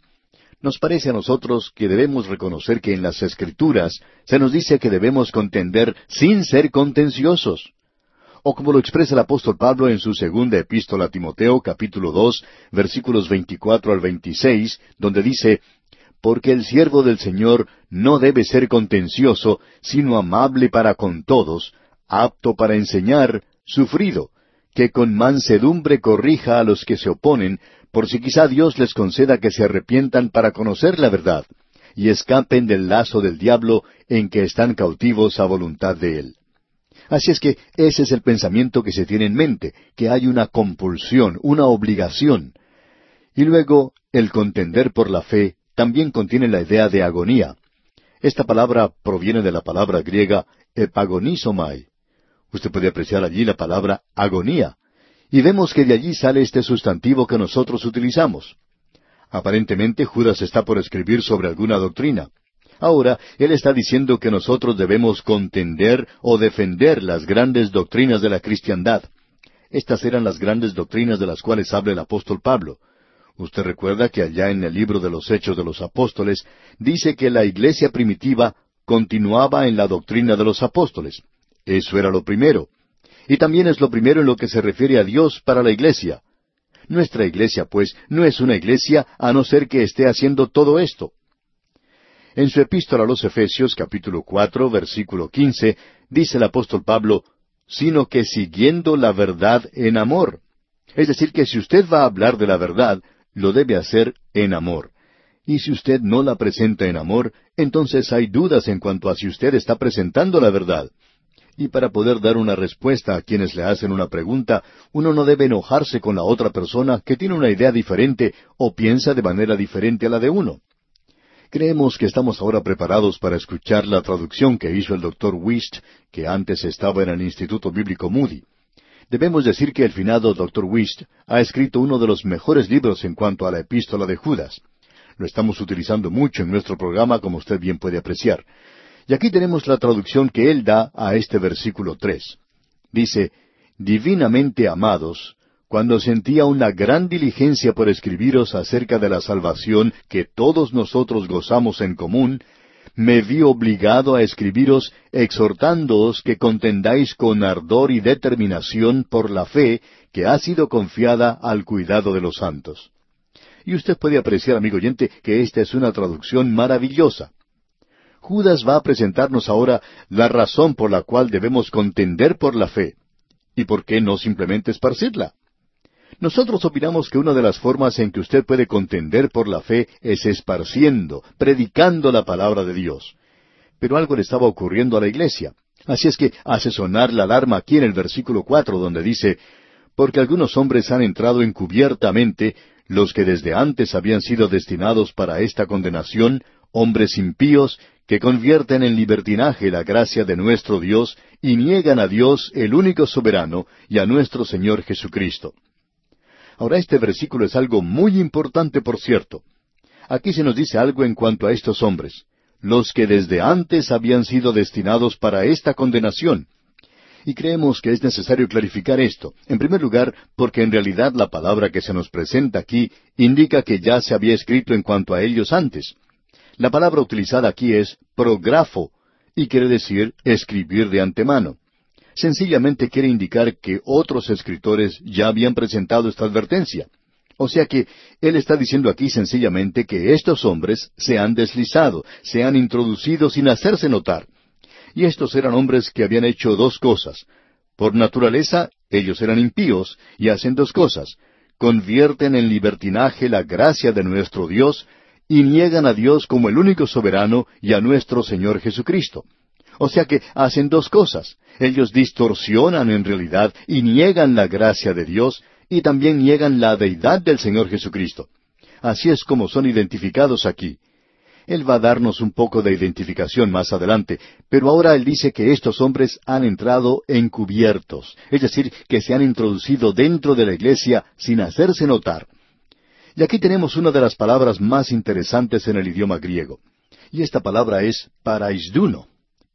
Nos parece a nosotros que debemos reconocer que en las Escrituras se nos dice que debemos contender sin ser contenciosos. O como lo expresa el apóstol Pablo en su segunda epístola a Timoteo, capítulo dos, versículos veinticuatro al veintiséis, donde dice, Porque el siervo del Señor no debe ser contencioso, sino amable para con todos, apto para enseñar, sufrido, que con mansedumbre corrija a los que se oponen, por si quizá Dios les conceda que se arrepientan para conocer la verdad, y escapen del lazo del diablo en que están cautivos a voluntad de él. Así es que ese es el pensamiento que se tiene en mente, que hay una compulsión, una obligación. Y luego, el contender por la fe también contiene la idea de agonía. Esta palabra proviene de la palabra griega epagonizomai. Usted puede apreciar allí la palabra agonía, y vemos que de allí sale este sustantivo que nosotros utilizamos. Aparentemente Judas está por escribir sobre alguna doctrina. Ahora, él está diciendo que nosotros debemos contender o defender las grandes doctrinas de la cristiandad. Estas eran las grandes doctrinas de las cuales habla el apóstol Pablo. Usted recuerda que allá en el libro de los Hechos de los Apóstoles dice que la iglesia primitiva continuaba en la doctrina de los apóstoles. Eso era lo primero. Y también es lo primero en lo que se refiere a Dios para la iglesia. Nuestra iglesia, pues, no es una iglesia a no ser que esté haciendo todo esto. En su epístola a los Efesios capítulo cuatro versículo quince dice el apóstol Pablo, sino que siguiendo la verdad en amor. Es decir, que si usted va a hablar de la verdad, lo debe hacer en amor. Y si usted no la presenta en amor, entonces hay dudas en cuanto a si usted está presentando la verdad. Y para poder dar una respuesta a quienes le hacen una pregunta, uno no debe enojarse con la otra persona que tiene una idea diferente o piensa de manera diferente a la de uno. Creemos que estamos ahora preparados para escuchar la traducción que hizo el doctor Wist, que antes estaba en el Instituto Bíblico Moody. Debemos decir que el finado doctor Wist ha escrito uno de los mejores libros en cuanto a la epístola de Judas. Lo estamos utilizando mucho en nuestro programa, como usted bien puede apreciar. Y aquí tenemos la traducción que él da a este versículo tres. Dice, Divinamente amados, cuando sentía una gran diligencia por escribiros acerca de la salvación que todos nosotros gozamos en común, me vi obligado a escribiros exhortándoos que contendáis con ardor y determinación por la fe que ha sido confiada al cuidado de los santos. Y usted puede apreciar, amigo oyente, que esta es una traducción maravillosa. Judas va a presentarnos ahora la razón por la cual debemos contender por la fe. ¿Y por qué no simplemente esparcirla? Nosotros opinamos que una de las formas en que usted puede contender por la fe es esparciendo, predicando la palabra de Dios. Pero algo le estaba ocurriendo a la iglesia. Así es que hace sonar la alarma aquí en el versículo cuatro, donde dice, porque algunos hombres han entrado encubiertamente, los que desde antes habían sido destinados para esta condenación, hombres impíos, que convierten en libertinaje la gracia de nuestro Dios y niegan a Dios el único soberano y a nuestro Señor Jesucristo. Ahora este versículo es algo muy importante, por cierto. Aquí se nos dice algo en cuanto a estos hombres, los que desde antes habían sido destinados para esta condenación. Y creemos que es necesario clarificar esto. En primer lugar, porque en realidad la palabra que se nos presenta aquí indica que ya se había escrito en cuanto a ellos antes. La palabra utilizada aquí es prografo, y quiere decir escribir de antemano. Sencillamente quiere indicar que otros escritores ya habían presentado esta advertencia. O sea que él está diciendo aquí sencillamente que estos hombres se han deslizado, se han introducido sin hacerse notar. Y estos eran hombres que habían hecho dos cosas. Por naturaleza, ellos eran impíos y hacen dos cosas. Convierten en libertinaje la gracia de nuestro Dios y niegan a Dios como el único soberano y a nuestro Señor Jesucristo. O sea que hacen dos cosas. Ellos distorsionan en realidad y niegan la gracia de Dios y también niegan la deidad del Señor Jesucristo. Así es como son identificados aquí. Él va a darnos un poco de identificación más adelante, pero ahora él dice que estos hombres han entrado encubiertos, es decir, que se han introducido dentro de la iglesia sin hacerse notar. Y aquí tenemos una de las palabras más interesantes en el idioma griego. Y esta palabra es paraisduno.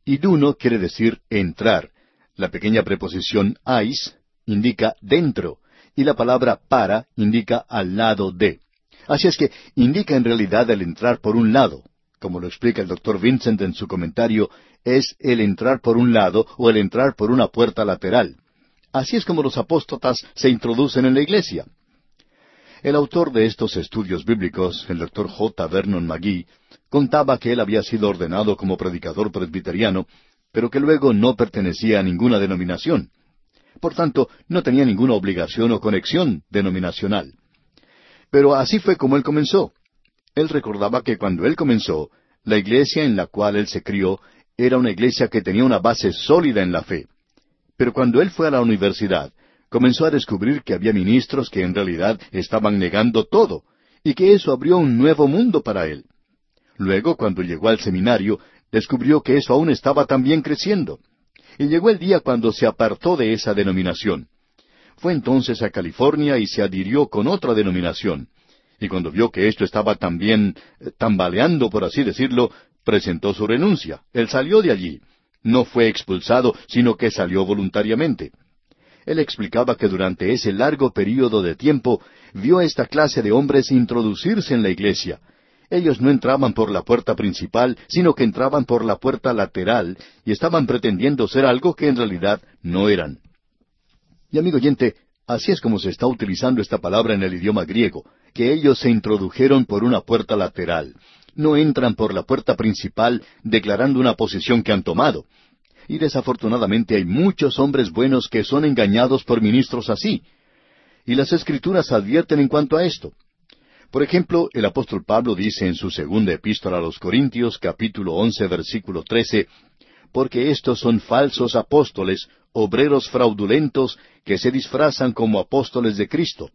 Iduno quiere decir entrar. La pequeña preposición ais indica dentro, y la palabra para indica al lado de. Así es que indica en realidad el entrar por un lado. Como lo explica el doctor Vincent en su comentario, es el entrar por un lado o el entrar por una puerta lateral. Así es como los apóstatas se introducen en la iglesia. El autor de estos estudios bíblicos, el doctor J. Vernon McGee, contaba que él había sido ordenado como predicador presbiteriano, pero que luego no pertenecía a ninguna denominación. Por tanto, no tenía ninguna obligación o conexión denominacional. Pero así fue como él comenzó. Él recordaba que cuando él comenzó, la iglesia en la cual él se crió era una iglesia que tenía una base sólida en la fe. Pero cuando él fue a la universidad, comenzó a descubrir que había ministros que en realidad estaban negando todo, y que eso abrió un nuevo mundo para él. Luego, cuando llegó al seminario, descubrió que eso aún estaba también creciendo. Y llegó el día cuando se apartó de esa denominación. Fue entonces a California y se adhirió con otra denominación. Y cuando vio que esto estaba también eh, tambaleando, por así decirlo, presentó su renuncia. Él salió de allí. No fue expulsado, sino que salió voluntariamente. Él explicaba que durante ese largo período de tiempo vio a esta clase de hombres introducirse en la iglesia. Ellos no entraban por la puerta principal, sino que entraban por la puerta lateral y estaban pretendiendo ser algo que en realidad no eran. Y amigo oyente, así es como se está utilizando esta palabra en el idioma griego, que ellos se introdujeron por una puerta lateral. No entran por la puerta principal declarando una posición que han tomado. Y desafortunadamente hay muchos hombres buenos que son engañados por ministros así. Y las escrituras advierten en cuanto a esto. Por ejemplo, el apóstol Pablo dice en su segunda epístola a los Corintios, capítulo once, versículo trece, porque estos son falsos apóstoles, obreros fraudulentos, que se disfrazan como apóstoles de Cristo.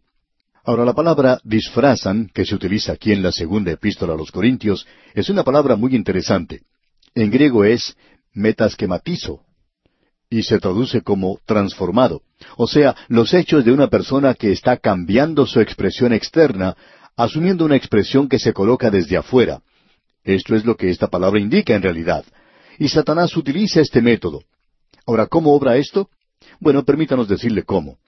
Ahora, la palabra disfrazan, que se utiliza aquí en la segunda epístola a los Corintios, es una palabra muy interesante. En griego es metasquematizo y se traduce como transformado, o sea, los hechos de una persona que está cambiando su expresión externa, asumiendo una expresión que se coloca desde afuera. Esto es lo que esta palabra indica en realidad. Y Satanás utiliza este método. Ahora, ¿cómo obra esto? Bueno, permítanos decirle cómo.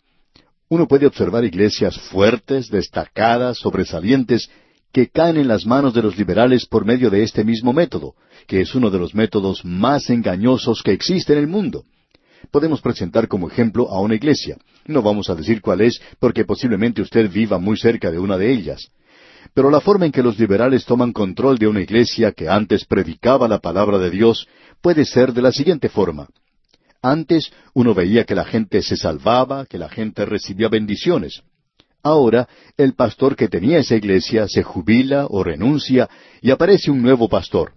Uno puede observar iglesias fuertes, destacadas, sobresalientes, que caen en las manos de los liberales por medio de este mismo método, que es uno de los métodos más engañosos que existe en el mundo. Podemos presentar como ejemplo a una iglesia. No vamos a decir cuál es, porque posiblemente usted viva muy cerca de una de ellas. Pero la forma en que los liberales toman control de una iglesia que antes predicaba la palabra de Dios puede ser de la siguiente forma. Antes uno veía que la gente se salvaba, que la gente recibía bendiciones. Ahora, el pastor que tenía esa iglesia se jubila o renuncia y aparece un nuevo pastor.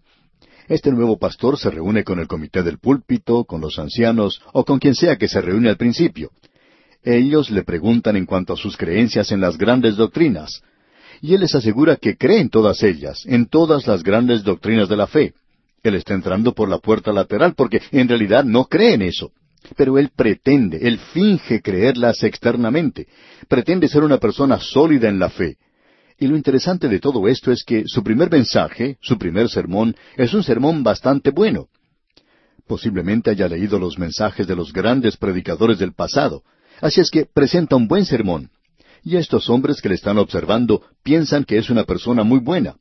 Este nuevo pastor se reúne con el comité del púlpito, con los ancianos o con quien sea que se reúne al principio. Ellos le preguntan en cuanto a sus creencias en las grandes doctrinas. Y él les asegura que cree en todas ellas, en todas las grandes doctrinas de la fe. Él está entrando por la puerta lateral porque en realidad no cree en eso. Pero él pretende, él finge creerlas externamente, pretende ser una persona sólida en la fe. Y lo interesante de todo esto es que su primer mensaje, su primer sermón, es un sermón bastante bueno. Posiblemente haya leído los mensajes de los grandes predicadores del pasado. Así es que presenta un buen sermón. Y estos hombres que le están observando piensan que es una persona muy buena.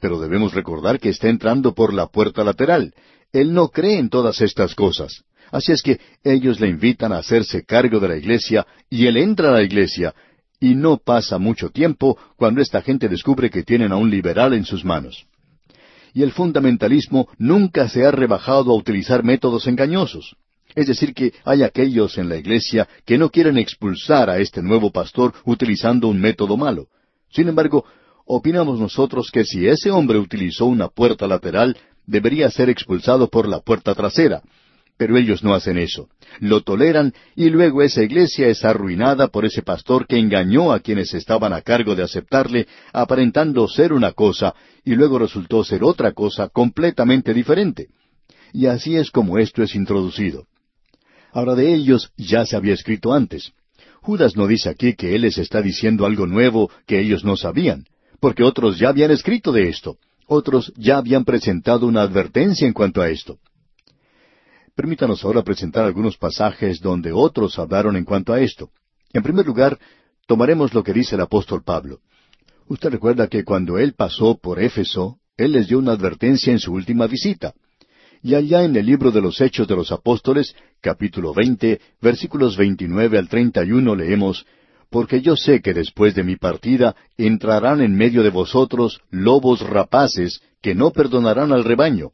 Pero debemos recordar que está entrando por la puerta lateral. Él no cree en todas estas cosas. Así es que ellos le invitan a hacerse cargo de la iglesia y él entra a la iglesia y no pasa mucho tiempo cuando esta gente descubre que tienen a un liberal en sus manos. Y el fundamentalismo nunca se ha rebajado a utilizar métodos engañosos. Es decir, que hay aquellos en la iglesia que no quieren expulsar a este nuevo pastor utilizando un método malo. Sin embargo, opinamos nosotros que si ese hombre utilizó una puerta lateral, debería ser expulsado por la puerta trasera, pero ellos no hacen eso. Lo toleran y luego esa iglesia es arruinada por ese pastor que engañó a quienes estaban a cargo de aceptarle, aparentando ser una cosa, y luego resultó ser otra cosa completamente diferente. Y así es como esto es introducido. Ahora de ellos ya se había escrito antes. Judas no dice aquí que él les está diciendo algo nuevo que ellos no sabían, porque otros ya habían escrito de esto. Otros ya habían presentado una advertencia en cuanto a esto. Permítanos ahora presentar algunos pasajes donde otros hablaron en cuanto a esto. En primer lugar, tomaremos lo que dice el apóstol Pablo. Usted recuerda que cuando él pasó por Éfeso, él les dio una advertencia en su última visita. Y allá en el libro de los Hechos de los Apóstoles, capítulo veinte, versículos veintinueve al treinta y uno, leemos Porque yo sé que después de mi partida entrarán en medio de vosotros lobos rapaces que no perdonarán al rebaño,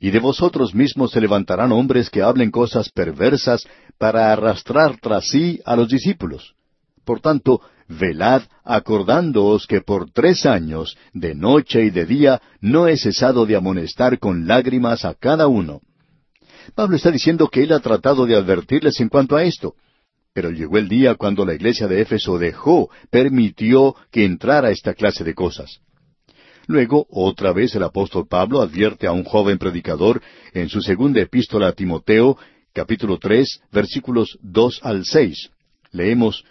y de vosotros mismos se levantarán hombres que hablen cosas perversas para arrastrar tras sí a los discípulos. Por tanto, velad acordándoos que por tres años, de noche y de día, no he cesado de amonestar con lágrimas a cada uno. Pablo está diciendo que él ha tratado de advertirles en cuanto a esto. Pero llegó el día cuando la iglesia de Éfeso dejó, permitió que entrara esta clase de cosas. Luego, otra vez el apóstol Pablo advierte a un joven predicador en su segunda epístola a Timoteo, capítulo tres, versículos dos al seis. Leemos,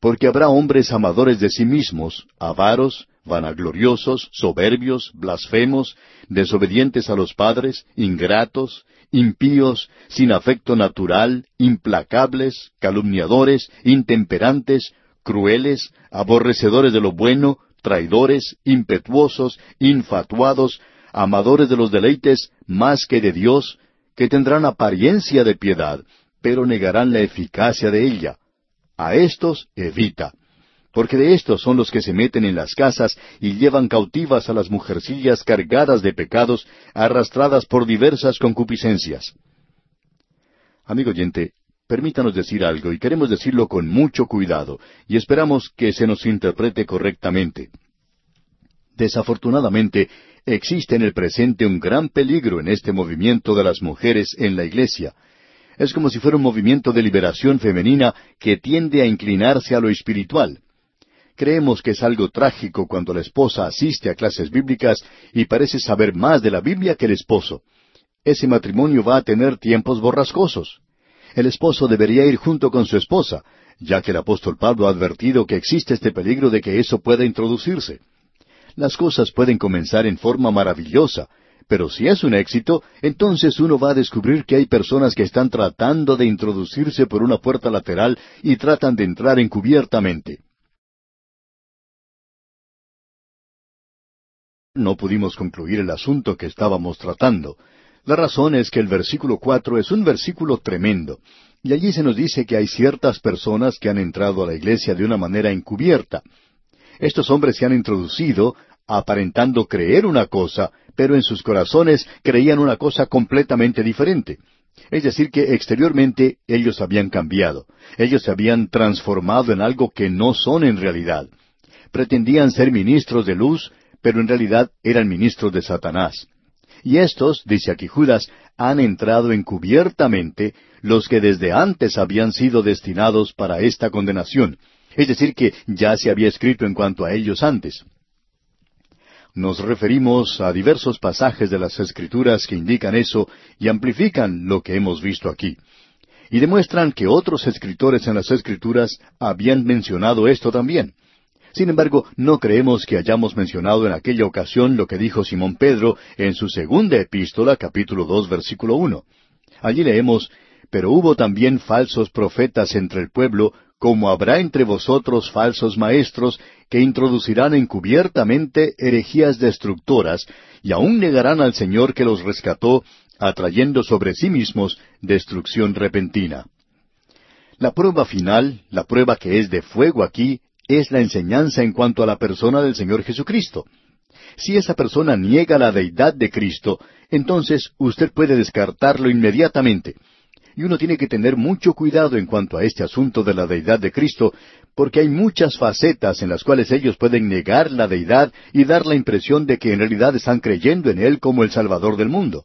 Porque habrá hombres amadores de sí mismos, avaros, vanagloriosos, soberbios, blasfemos, desobedientes a los padres, ingratos, impíos, sin afecto natural, implacables, calumniadores, intemperantes, crueles, aborrecedores de lo bueno, traidores, impetuosos, infatuados, amadores de los deleites más que de Dios, que tendrán apariencia de piedad, pero negarán la eficacia de ella. A estos evita, porque de estos son los que se meten en las casas y llevan cautivas a las mujercillas cargadas de pecados, arrastradas por diversas concupiscencias. Amigo oyente, permítanos decir algo y queremos decirlo con mucho cuidado y esperamos que se nos interprete correctamente. Desafortunadamente, existe en el presente un gran peligro en este movimiento de las mujeres en la Iglesia. Es como si fuera un movimiento de liberación femenina que tiende a inclinarse a lo espiritual. Creemos que es algo trágico cuando la esposa asiste a clases bíblicas y parece saber más de la Biblia que el esposo. Ese matrimonio va a tener tiempos borrascosos. El esposo debería ir junto con su esposa, ya que el apóstol Pablo ha advertido que existe este peligro de que eso pueda introducirse. Las cosas pueden comenzar en forma maravillosa, pero si es un éxito, entonces uno va a descubrir que hay personas que están tratando de introducirse por una puerta lateral y tratan de entrar encubiertamente. No pudimos concluir el asunto que estábamos tratando. La razón es que el versículo cuatro es un versículo tremendo, y allí se nos dice que hay ciertas personas que han entrado a la iglesia de una manera encubierta. Estos hombres se han introducido aparentando creer una cosa, pero en sus corazones creían una cosa completamente diferente. Es decir, que exteriormente ellos habían cambiado, ellos se habían transformado en algo que no son en realidad. Pretendían ser ministros de luz, pero en realidad eran ministros de Satanás. Y estos, dice aquí Judas, han entrado encubiertamente los que desde antes habían sido destinados para esta condenación. Es decir, que ya se había escrito en cuanto a ellos antes. Nos referimos a diversos pasajes de las Escrituras que indican eso y amplifican lo que hemos visto aquí. Y demuestran que otros escritores en las Escrituras habían mencionado esto también. Sin embargo, no creemos que hayamos mencionado en aquella ocasión lo que dijo Simón Pedro en su segunda epístola, capítulo dos, versículo uno. Allí leemos, Pero hubo también falsos profetas entre el pueblo, como habrá entre vosotros falsos maestros, que introducirán encubiertamente herejías destructoras, y aún negarán al Señor que los rescató, atrayendo sobre sí mismos destrucción repentina. La prueba final, la prueba que es de fuego aquí, es la enseñanza en cuanto a la persona del Señor Jesucristo. Si esa persona niega la deidad de Cristo, entonces usted puede descartarlo inmediatamente. Y uno tiene que tener mucho cuidado en cuanto a este asunto de la deidad de Cristo, porque hay muchas facetas en las cuales ellos pueden negar la deidad y dar la impresión de que en realidad están creyendo en Él como el Salvador del mundo.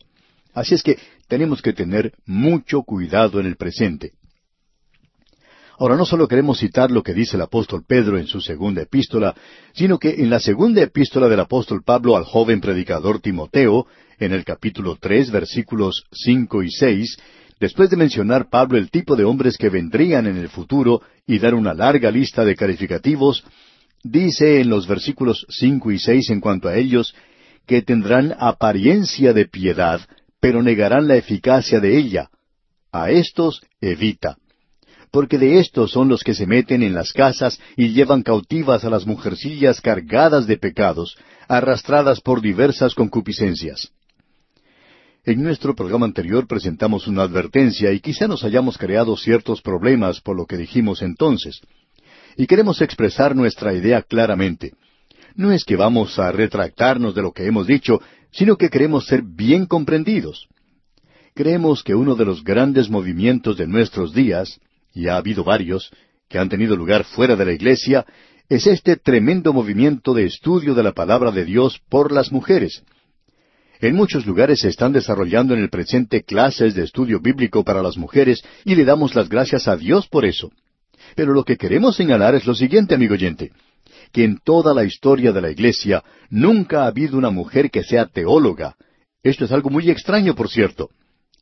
Así es que tenemos que tener mucho cuidado en el presente. Ahora, no solo queremos citar lo que dice el apóstol Pedro en su segunda epístola, sino que en la segunda epístola del apóstol Pablo al joven predicador Timoteo, en el capítulo tres, versículos cinco y seis, después de mencionar Pablo el tipo de hombres que vendrían en el futuro y dar una larga lista de calificativos, dice en los versículos cinco y seis en cuanto a ellos, que tendrán apariencia de piedad, pero negarán la eficacia de ella. A estos evita porque de estos son los que se meten en las casas y llevan cautivas a las mujercillas cargadas de pecados, arrastradas por diversas concupiscencias. En nuestro programa anterior presentamos una advertencia y quizá nos hayamos creado ciertos problemas por lo que dijimos entonces. Y queremos expresar nuestra idea claramente. No es que vamos a retractarnos de lo que hemos dicho, sino que queremos ser bien comprendidos. Creemos que uno de los grandes movimientos de nuestros días y ha habido varios, que han tenido lugar fuera de la iglesia, es este tremendo movimiento de estudio de la palabra de Dios por las mujeres. En muchos lugares se están desarrollando en el presente clases de estudio bíblico para las mujeres y le damos las gracias a Dios por eso. Pero lo que queremos señalar es lo siguiente, amigo oyente, que en toda la historia de la Iglesia nunca ha habido una mujer que sea teóloga. Esto es algo muy extraño, por cierto.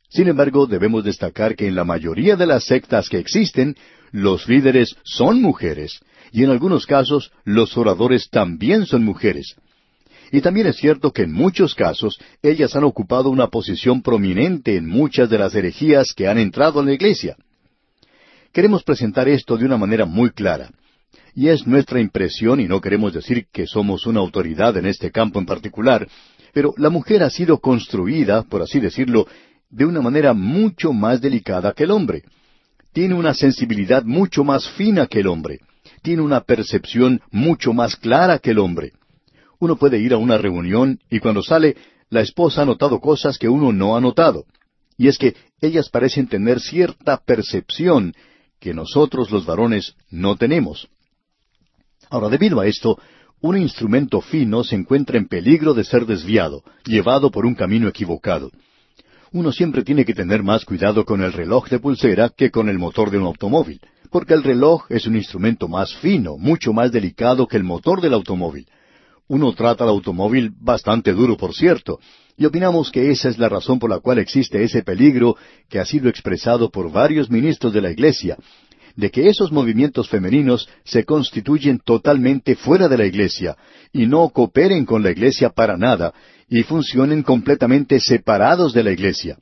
Sin embargo, debemos destacar que en la mayoría de las sectas que existen, los líderes son mujeres, y en algunos casos los oradores también son mujeres. Y también es cierto que en muchos casos ellas han ocupado una posición prominente en muchas de las herejías que han entrado en la iglesia. Queremos presentar esto de una manera muy clara. Y es nuestra impresión, y no queremos decir que somos una autoridad en este campo en particular, pero la mujer ha sido construida, por así decirlo, de una manera mucho más delicada que el hombre. Tiene una sensibilidad mucho más fina que el hombre. Tiene una percepción mucho más clara que el hombre. Uno puede ir a una reunión y cuando sale, la esposa ha notado cosas que uno no ha notado. Y es que ellas parecen tener cierta percepción que nosotros los varones no tenemos. Ahora, debido a esto, un instrumento fino se encuentra en peligro de ser desviado, llevado por un camino equivocado uno siempre tiene que tener más cuidado con el reloj de pulsera que con el motor de un automóvil, porque el reloj es un instrumento más fino, mucho más delicado que el motor del automóvil. Uno trata al automóvil bastante duro, por cierto, y opinamos que esa es la razón por la cual existe ese peligro que ha sido expresado por varios ministros de la Iglesia, de que esos movimientos femeninos se constituyen totalmente fuera de la Iglesia y no cooperen con la Iglesia para nada y funcionen completamente separados de la Iglesia.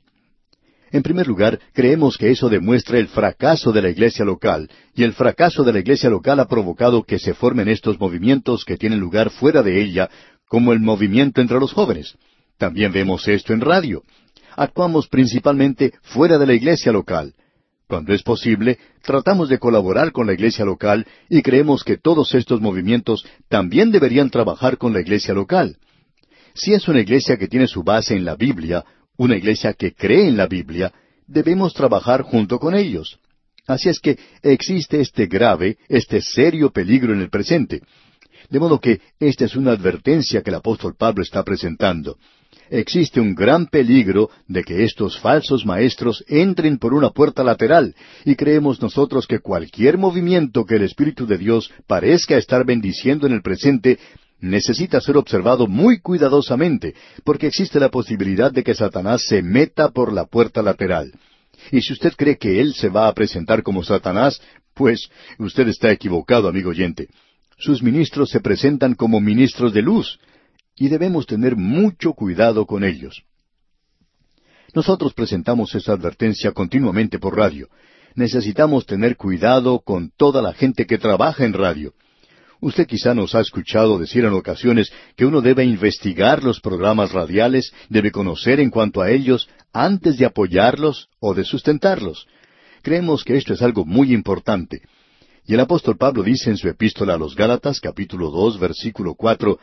En primer lugar, creemos que eso demuestra el fracaso de la iglesia local, y el fracaso de la iglesia local ha provocado que se formen estos movimientos que tienen lugar fuera de ella, como el movimiento entre los jóvenes. También vemos esto en radio. Actuamos principalmente fuera de la iglesia local. Cuando es posible, tratamos de colaborar con la iglesia local y creemos que todos estos movimientos también deberían trabajar con la iglesia local. Si es una iglesia que tiene su base en la Biblia, una iglesia que cree en la Biblia, debemos trabajar junto con ellos. Así es que existe este grave, este serio peligro en el presente. De modo que esta es una advertencia que el apóstol Pablo está presentando. Existe un gran peligro de que estos falsos maestros entren por una puerta lateral, y creemos nosotros que cualquier movimiento que el Espíritu de Dios parezca estar bendiciendo en el presente necesita ser observado muy cuidadosamente, porque existe la posibilidad de que Satanás se meta por la puerta lateral. Y si usted cree que él se va a presentar como Satanás, pues usted está equivocado, amigo oyente. Sus ministros se presentan como ministros de luz, y debemos tener mucho cuidado con ellos. Nosotros presentamos esa advertencia continuamente por radio. Necesitamos tener cuidado con toda la gente que trabaja en radio. Usted quizá nos ha escuchado decir en ocasiones que uno debe investigar los programas radiales, debe conocer en cuanto a ellos antes de apoyarlos o de sustentarlos. Creemos que esto es algo muy importante. Y el apóstol Pablo dice en su epístola a los Gálatas, capítulo dos, versículo cuatro,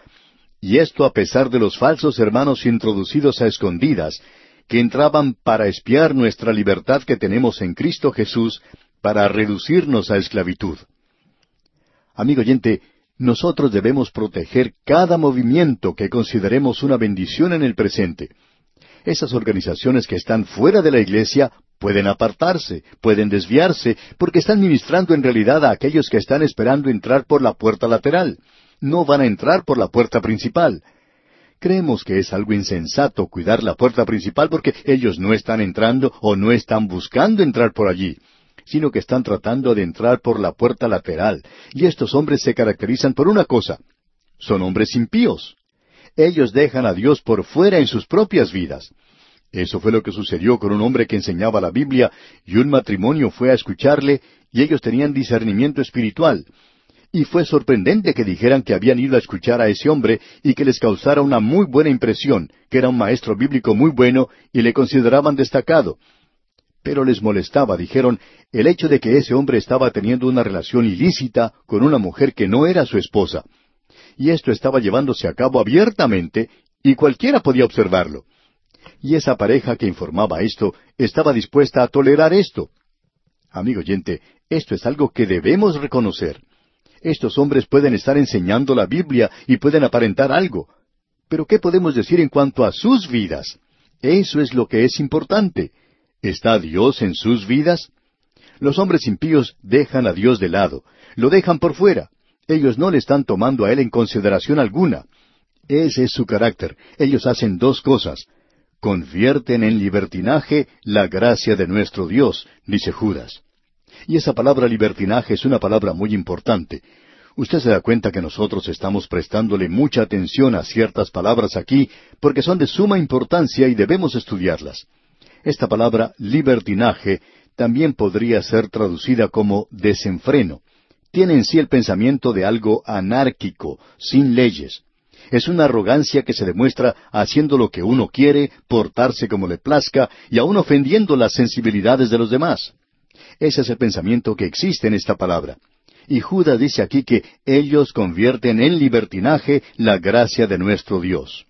y esto a pesar de los falsos hermanos introducidos a escondidas, que entraban para espiar nuestra libertad que tenemos en Cristo Jesús, para reducirnos a esclavitud. Amigo oyente, nosotros debemos proteger cada movimiento que consideremos una bendición en el presente. Esas organizaciones que están fuera de la iglesia pueden apartarse, pueden desviarse, porque están ministrando en realidad a aquellos que están esperando entrar por la puerta lateral no van a entrar por la puerta principal. Creemos que es algo insensato cuidar la puerta principal porque ellos no están entrando o no están buscando entrar por allí, sino que están tratando de entrar por la puerta lateral. Y estos hombres se caracterizan por una cosa. Son hombres impíos. Ellos dejan a Dios por fuera en sus propias vidas. Eso fue lo que sucedió con un hombre que enseñaba la Biblia y un matrimonio fue a escucharle y ellos tenían discernimiento espiritual y fue sorprendente que dijeran que habían ido a escuchar a ese hombre y que les causara una muy buena impresión, que era un maestro bíblico muy bueno y le consideraban destacado. Pero les molestaba, dijeron, el hecho de que ese hombre estaba teniendo una relación ilícita con una mujer que no era su esposa. Y esto estaba llevándose a cabo abiertamente y cualquiera podía observarlo. Y esa pareja que informaba esto estaba dispuesta a tolerar esto. Amigo oyente, esto es algo que debemos reconocer. Estos hombres pueden estar enseñando la Biblia y pueden aparentar algo. Pero ¿qué podemos decir en cuanto a sus vidas? Eso es lo que es importante. ¿Está Dios en sus vidas? Los hombres impíos dejan a Dios de lado, lo dejan por fuera. Ellos no le están tomando a Él en consideración alguna. Ese es su carácter. Ellos hacen dos cosas. Convierten en libertinaje la gracia de nuestro Dios, dice Judas. Y esa palabra libertinaje es una palabra muy importante. Usted se da cuenta que nosotros estamos prestándole mucha atención a ciertas palabras aquí porque son de suma importancia y debemos estudiarlas. Esta palabra libertinaje también podría ser traducida como desenfreno. Tiene en sí el pensamiento de algo anárquico, sin leyes. Es una arrogancia que se demuestra haciendo lo que uno quiere, portarse como le plazca y aun ofendiendo las sensibilidades de los demás. Ese es el pensamiento que existe en esta palabra. Y Judas dice aquí que ellos convierten en libertinaje la gracia de nuestro Dios.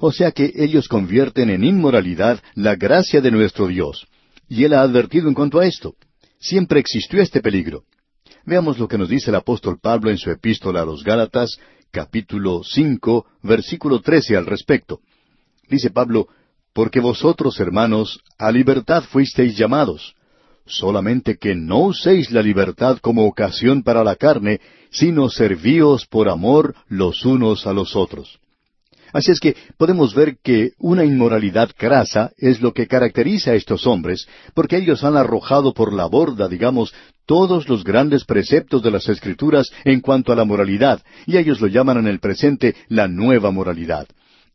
O sea que ellos convierten en inmoralidad la gracia de nuestro Dios. Y él ha advertido en cuanto a esto. Siempre existió este peligro. Veamos lo que nos dice el apóstol Pablo en su epístola a los Gálatas, capítulo cinco, versículo trece al respecto. Dice Pablo, Porque vosotros, hermanos, a libertad fuisteis llamados solamente que no uséis la libertad como ocasión para la carne, sino servíos por amor los unos a los otros. Así es que podemos ver que una inmoralidad crasa es lo que caracteriza a estos hombres, porque ellos han arrojado por la borda, digamos, todos los grandes preceptos de las Escrituras en cuanto a la moralidad, y ellos lo llaman en el presente la nueva moralidad.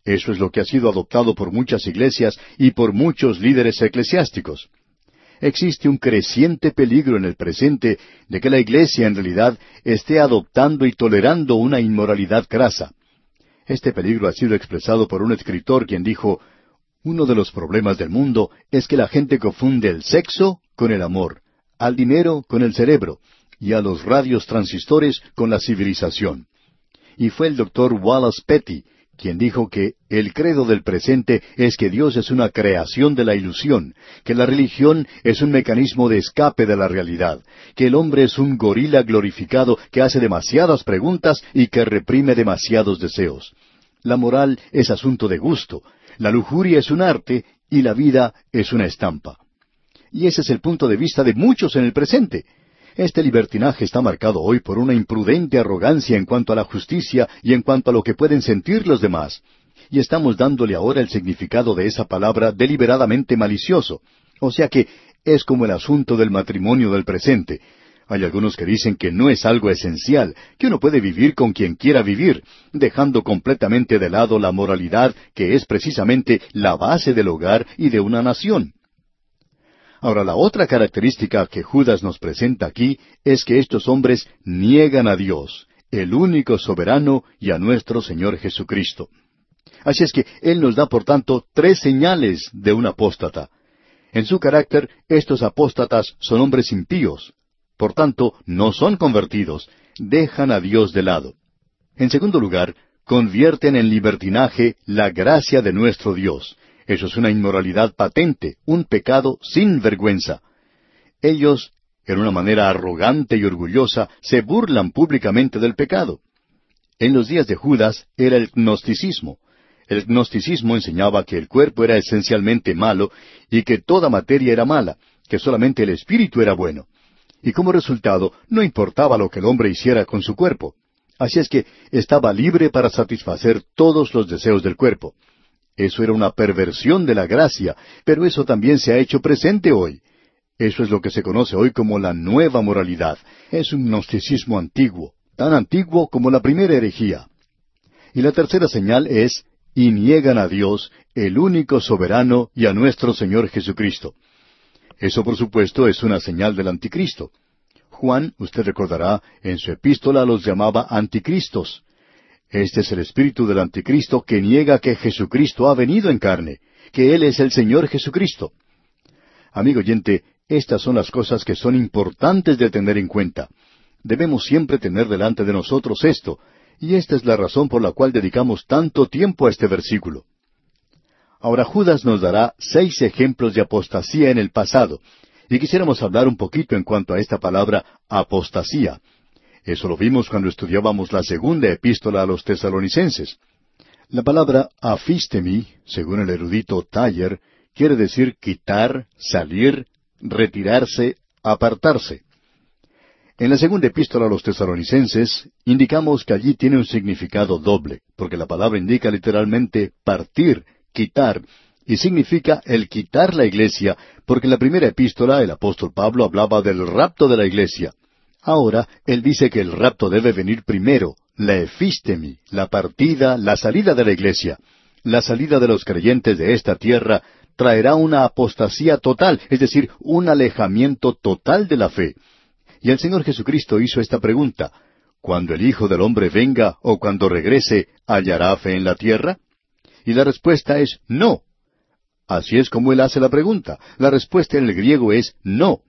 Eso es lo que ha sido adoptado por muchas iglesias y por muchos líderes eclesiásticos existe un creciente peligro en el presente de que la Iglesia en realidad esté adoptando y tolerando una inmoralidad crasa. Este peligro ha sido expresado por un escritor quien dijo, uno de los problemas del mundo es que la gente confunde el sexo con el amor, al dinero con el cerebro, y a los radios transistores con la civilización. Y fue el doctor Wallace Petty quien dijo que el credo del presente es que Dios es una creación de la ilusión, que la religión es un mecanismo de escape de la realidad, que el hombre es un gorila glorificado que hace demasiadas preguntas y que reprime demasiados deseos. La moral es asunto de gusto, la lujuria es un arte y la vida es una estampa. Y ese es el punto de vista de muchos en el presente. Este libertinaje está marcado hoy por una imprudente arrogancia en cuanto a la justicia y en cuanto a lo que pueden sentir los demás. Y estamos dándole ahora el significado de esa palabra deliberadamente malicioso. O sea que es como el asunto del matrimonio del presente. Hay algunos que dicen que no es algo esencial, que uno puede vivir con quien quiera vivir, dejando completamente de lado la moralidad que es precisamente la base del hogar y de una nación. Ahora, la otra característica que Judas nos presenta aquí es que estos hombres niegan a Dios, el único soberano y a nuestro Señor Jesucristo. Así es que Él nos da, por tanto, tres señales de un apóstata. En su carácter, estos apóstatas son hombres impíos. Por tanto, no son convertidos, dejan a Dios de lado. En segundo lugar, convierten en libertinaje la gracia de nuestro Dios. Eso es una inmoralidad patente, un pecado sin vergüenza. Ellos, en una manera arrogante y orgullosa, se burlan públicamente del pecado. En los días de Judas era el gnosticismo, el gnosticismo enseñaba que el cuerpo era esencialmente malo y que toda materia era mala, que solamente el espíritu era bueno. Y como resultado, no importaba lo que el hombre hiciera con su cuerpo. Así es que estaba libre para satisfacer todos los deseos del cuerpo. Eso era una perversión de la gracia, pero eso también se ha hecho presente hoy. Eso es lo que se conoce hoy como la nueva moralidad. Es un gnosticismo antiguo, tan antiguo como la primera herejía. Y la tercera señal es y niegan a Dios, el único soberano, y a nuestro Señor Jesucristo. Eso, por supuesto, es una señal del anticristo. Juan, usted recordará, en su epístola los llamaba anticristos. Este es el espíritu del anticristo que niega que Jesucristo ha venido en carne, que Él es el Señor Jesucristo. Amigo oyente, estas son las cosas que son importantes de tener en cuenta. Debemos siempre tener delante de nosotros esto, y esta es la razón por la cual dedicamos tanto tiempo a este versículo. Ahora Judas nos dará seis ejemplos de apostasía en el pasado, y quisiéramos hablar un poquito en cuanto a esta palabra apostasía. Eso lo vimos cuando estudiábamos la segunda epístola a los tesalonicenses. La palabra afistemi, según el erudito Taller, quiere decir quitar, salir, retirarse, apartarse. En la segunda epístola a los tesalonicenses indicamos que allí tiene un significado doble, porque la palabra indica literalmente partir, quitar, y significa el quitar la iglesia, porque en la primera epístola el apóstol Pablo hablaba del rapto de la iglesia. Ahora él dice que el rapto debe venir primero, la efistemi, la partida, la salida de la iglesia. La salida de los creyentes de esta tierra traerá una apostasía total, es decir, un alejamiento total de la fe. Y el Señor Jesucristo hizo esta pregunta, ¿Cuando el Hijo del Hombre venga o cuando regrese, hallará fe en la tierra? Y la respuesta es no. Así es como él hace la pregunta. La respuesta en el griego es no.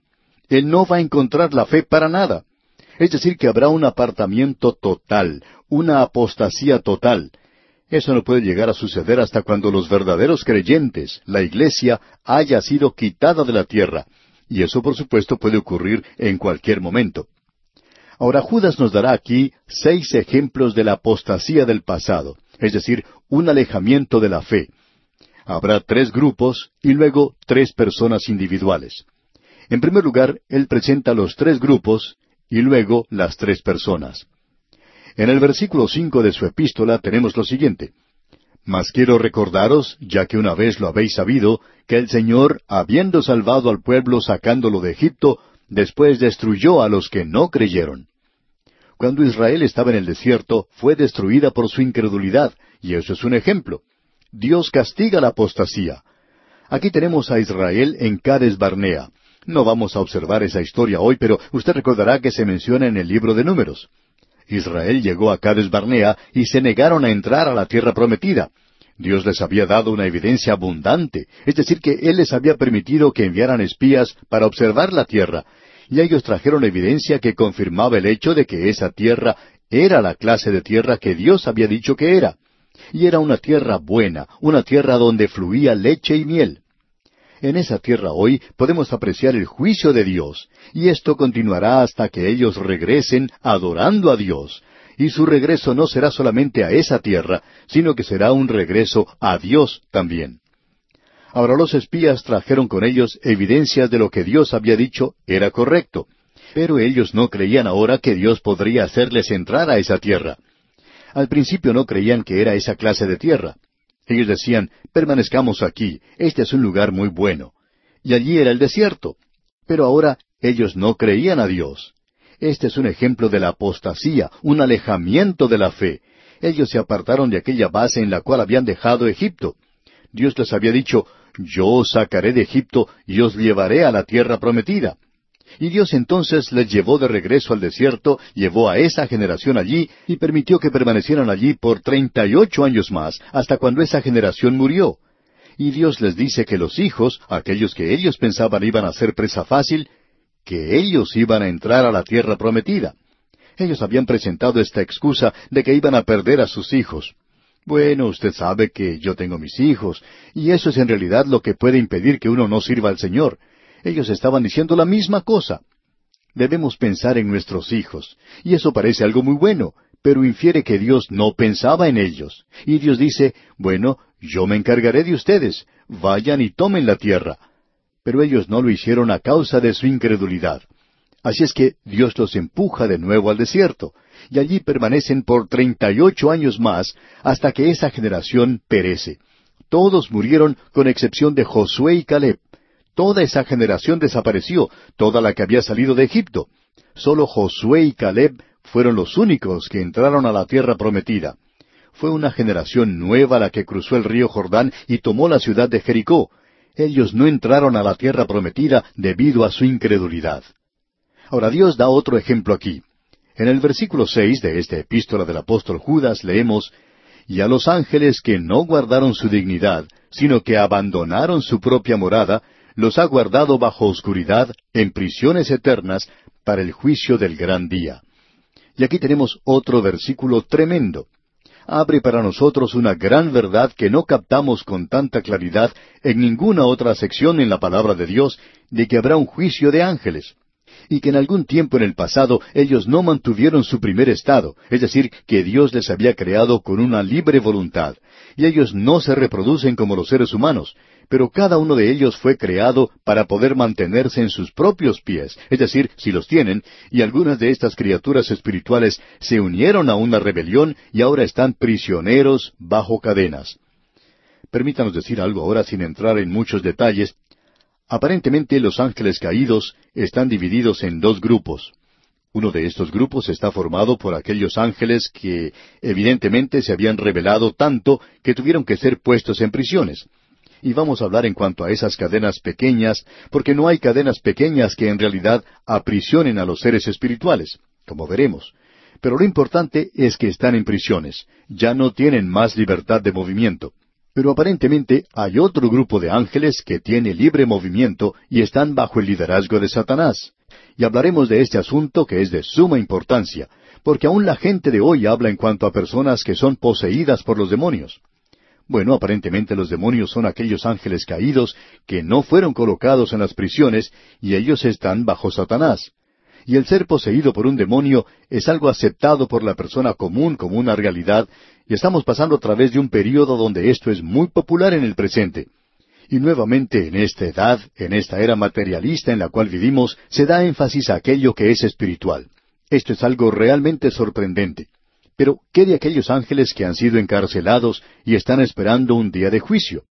Él no va a encontrar la fe para nada. Es decir, que habrá un apartamiento total, una apostasía total. Eso no puede llegar a suceder hasta cuando los verdaderos creyentes, la Iglesia, haya sido quitada de la tierra, y eso por supuesto puede ocurrir en cualquier momento. Ahora Judas nos dará aquí seis ejemplos de la apostasía del pasado, es decir, un alejamiento de la fe. Habrá tres grupos y luego tres personas individuales. En primer lugar, él presenta los tres grupos y luego las tres personas. En el versículo cinco de su epístola tenemos lo siguiente mas quiero recordaros, ya que una vez lo habéis sabido, que el Señor, habiendo salvado al pueblo sacándolo de Egipto, después destruyó a los que no creyeron. Cuando Israel estaba en el desierto, fue destruida por su incredulidad, y eso es un ejemplo. Dios castiga la apostasía. Aquí tenemos a Israel en Cades Barnea. No vamos a observar esa historia hoy, pero usted recordará que se menciona en el libro de Números. Israel llegó a Cades Barnea y se negaron a entrar a la tierra prometida. Dios les había dado una evidencia abundante, es decir, que Él les había permitido que enviaran espías para observar la tierra, y ellos trajeron evidencia que confirmaba el hecho de que esa tierra era la clase de tierra que Dios había dicho que era. Y era una tierra buena, una tierra donde fluía leche y miel. En esa tierra hoy podemos apreciar el juicio de Dios, y esto continuará hasta que ellos regresen adorando a Dios. Y su regreso no será solamente a esa tierra, sino que será un regreso a Dios también. Ahora los espías trajeron con ellos evidencias de lo que Dios había dicho era correcto, pero ellos no creían ahora que Dios podría hacerles entrar a esa tierra. Al principio no creían que era esa clase de tierra. Ellos decían, permanezcamos aquí, este es un lugar muy bueno. Y allí era el desierto. Pero ahora ellos no creían a Dios. Este es un ejemplo de la apostasía, un alejamiento de la fe. Ellos se apartaron de aquella base en la cual habían dejado Egipto. Dios les había dicho, yo os sacaré de Egipto y os llevaré a la tierra prometida. Y Dios entonces les llevó de regreso al desierto, llevó a esa generación allí y permitió que permanecieran allí por treinta y ocho años más, hasta cuando esa generación murió. Y Dios les dice que los hijos, aquellos que ellos pensaban iban a ser presa fácil, que ellos iban a entrar a la tierra prometida. Ellos habían presentado esta excusa de que iban a perder a sus hijos. Bueno, usted sabe que yo tengo mis hijos, y eso es en realidad lo que puede impedir que uno no sirva al Señor. Ellos estaban diciendo la misma cosa. Debemos pensar en nuestros hijos, y eso parece algo muy bueno, pero infiere que Dios no pensaba en ellos. Y Dios dice, bueno, yo me encargaré de ustedes, vayan y tomen la tierra. Pero ellos no lo hicieron a causa de su incredulidad. Así es que Dios los empuja de nuevo al desierto, y allí permanecen por treinta y ocho años más hasta que esa generación perece. Todos murieron con excepción de Josué y Caleb. Toda esa generación desapareció, toda la que había salido de Egipto. Solo Josué y Caleb fueron los únicos que entraron a la tierra prometida. Fue una generación nueva la que cruzó el río Jordán y tomó la ciudad de Jericó. Ellos no entraron a la tierra prometida debido a su incredulidad. Ahora Dios da otro ejemplo aquí. En el versículo seis de esta epístola del apóstol Judas leemos Y a los ángeles que no guardaron su dignidad, sino que abandonaron su propia morada, los ha guardado bajo oscuridad, en prisiones eternas, para el juicio del gran día. Y aquí tenemos otro versículo tremendo. Abre para nosotros una gran verdad que no captamos con tanta claridad en ninguna otra sección en la palabra de Dios, de que habrá un juicio de ángeles y que en algún tiempo en el pasado ellos no mantuvieron su primer estado, es decir, que Dios les había creado con una libre voluntad, y ellos no se reproducen como los seres humanos, pero cada uno de ellos fue creado para poder mantenerse en sus propios pies, es decir, si los tienen, y algunas de estas criaturas espirituales se unieron a una rebelión y ahora están prisioneros bajo cadenas. Permítanos decir algo ahora sin entrar en muchos detalles, Aparentemente los ángeles caídos están divididos en dos grupos. Uno de estos grupos está formado por aquellos ángeles que evidentemente se habían revelado tanto que tuvieron que ser puestos en prisiones. Y vamos a hablar en cuanto a esas cadenas pequeñas, porque no hay cadenas pequeñas que en realidad aprisionen a los seres espirituales, como veremos. Pero lo importante es que están en prisiones, ya no tienen más libertad de movimiento. Pero aparentemente hay otro grupo de ángeles que tiene libre movimiento y están bajo el liderazgo de Satanás. Y hablaremos de este asunto que es de suma importancia, porque aún la gente de hoy habla en cuanto a personas que son poseídas por los demonios. Bueno, aparentemente los demonios son aquellos ángeles caídos que no fueron colocados en las prisiones y ellos están bajo Satanás. Y el ser poseído por un demonio es algo aceptado por la persona común como una realidad y estamos pasando a través de un período donde esto es muy popular en el presente. Y nuevamente en esta edad, en esta era materialista en la cual vivimos, se da énfasis a aquello que es espiritual. Esto es algo realmente sorprendente. Pero, ¿qué de aquellos ángeles que han sido encarcelados y están esperando un día de juicio?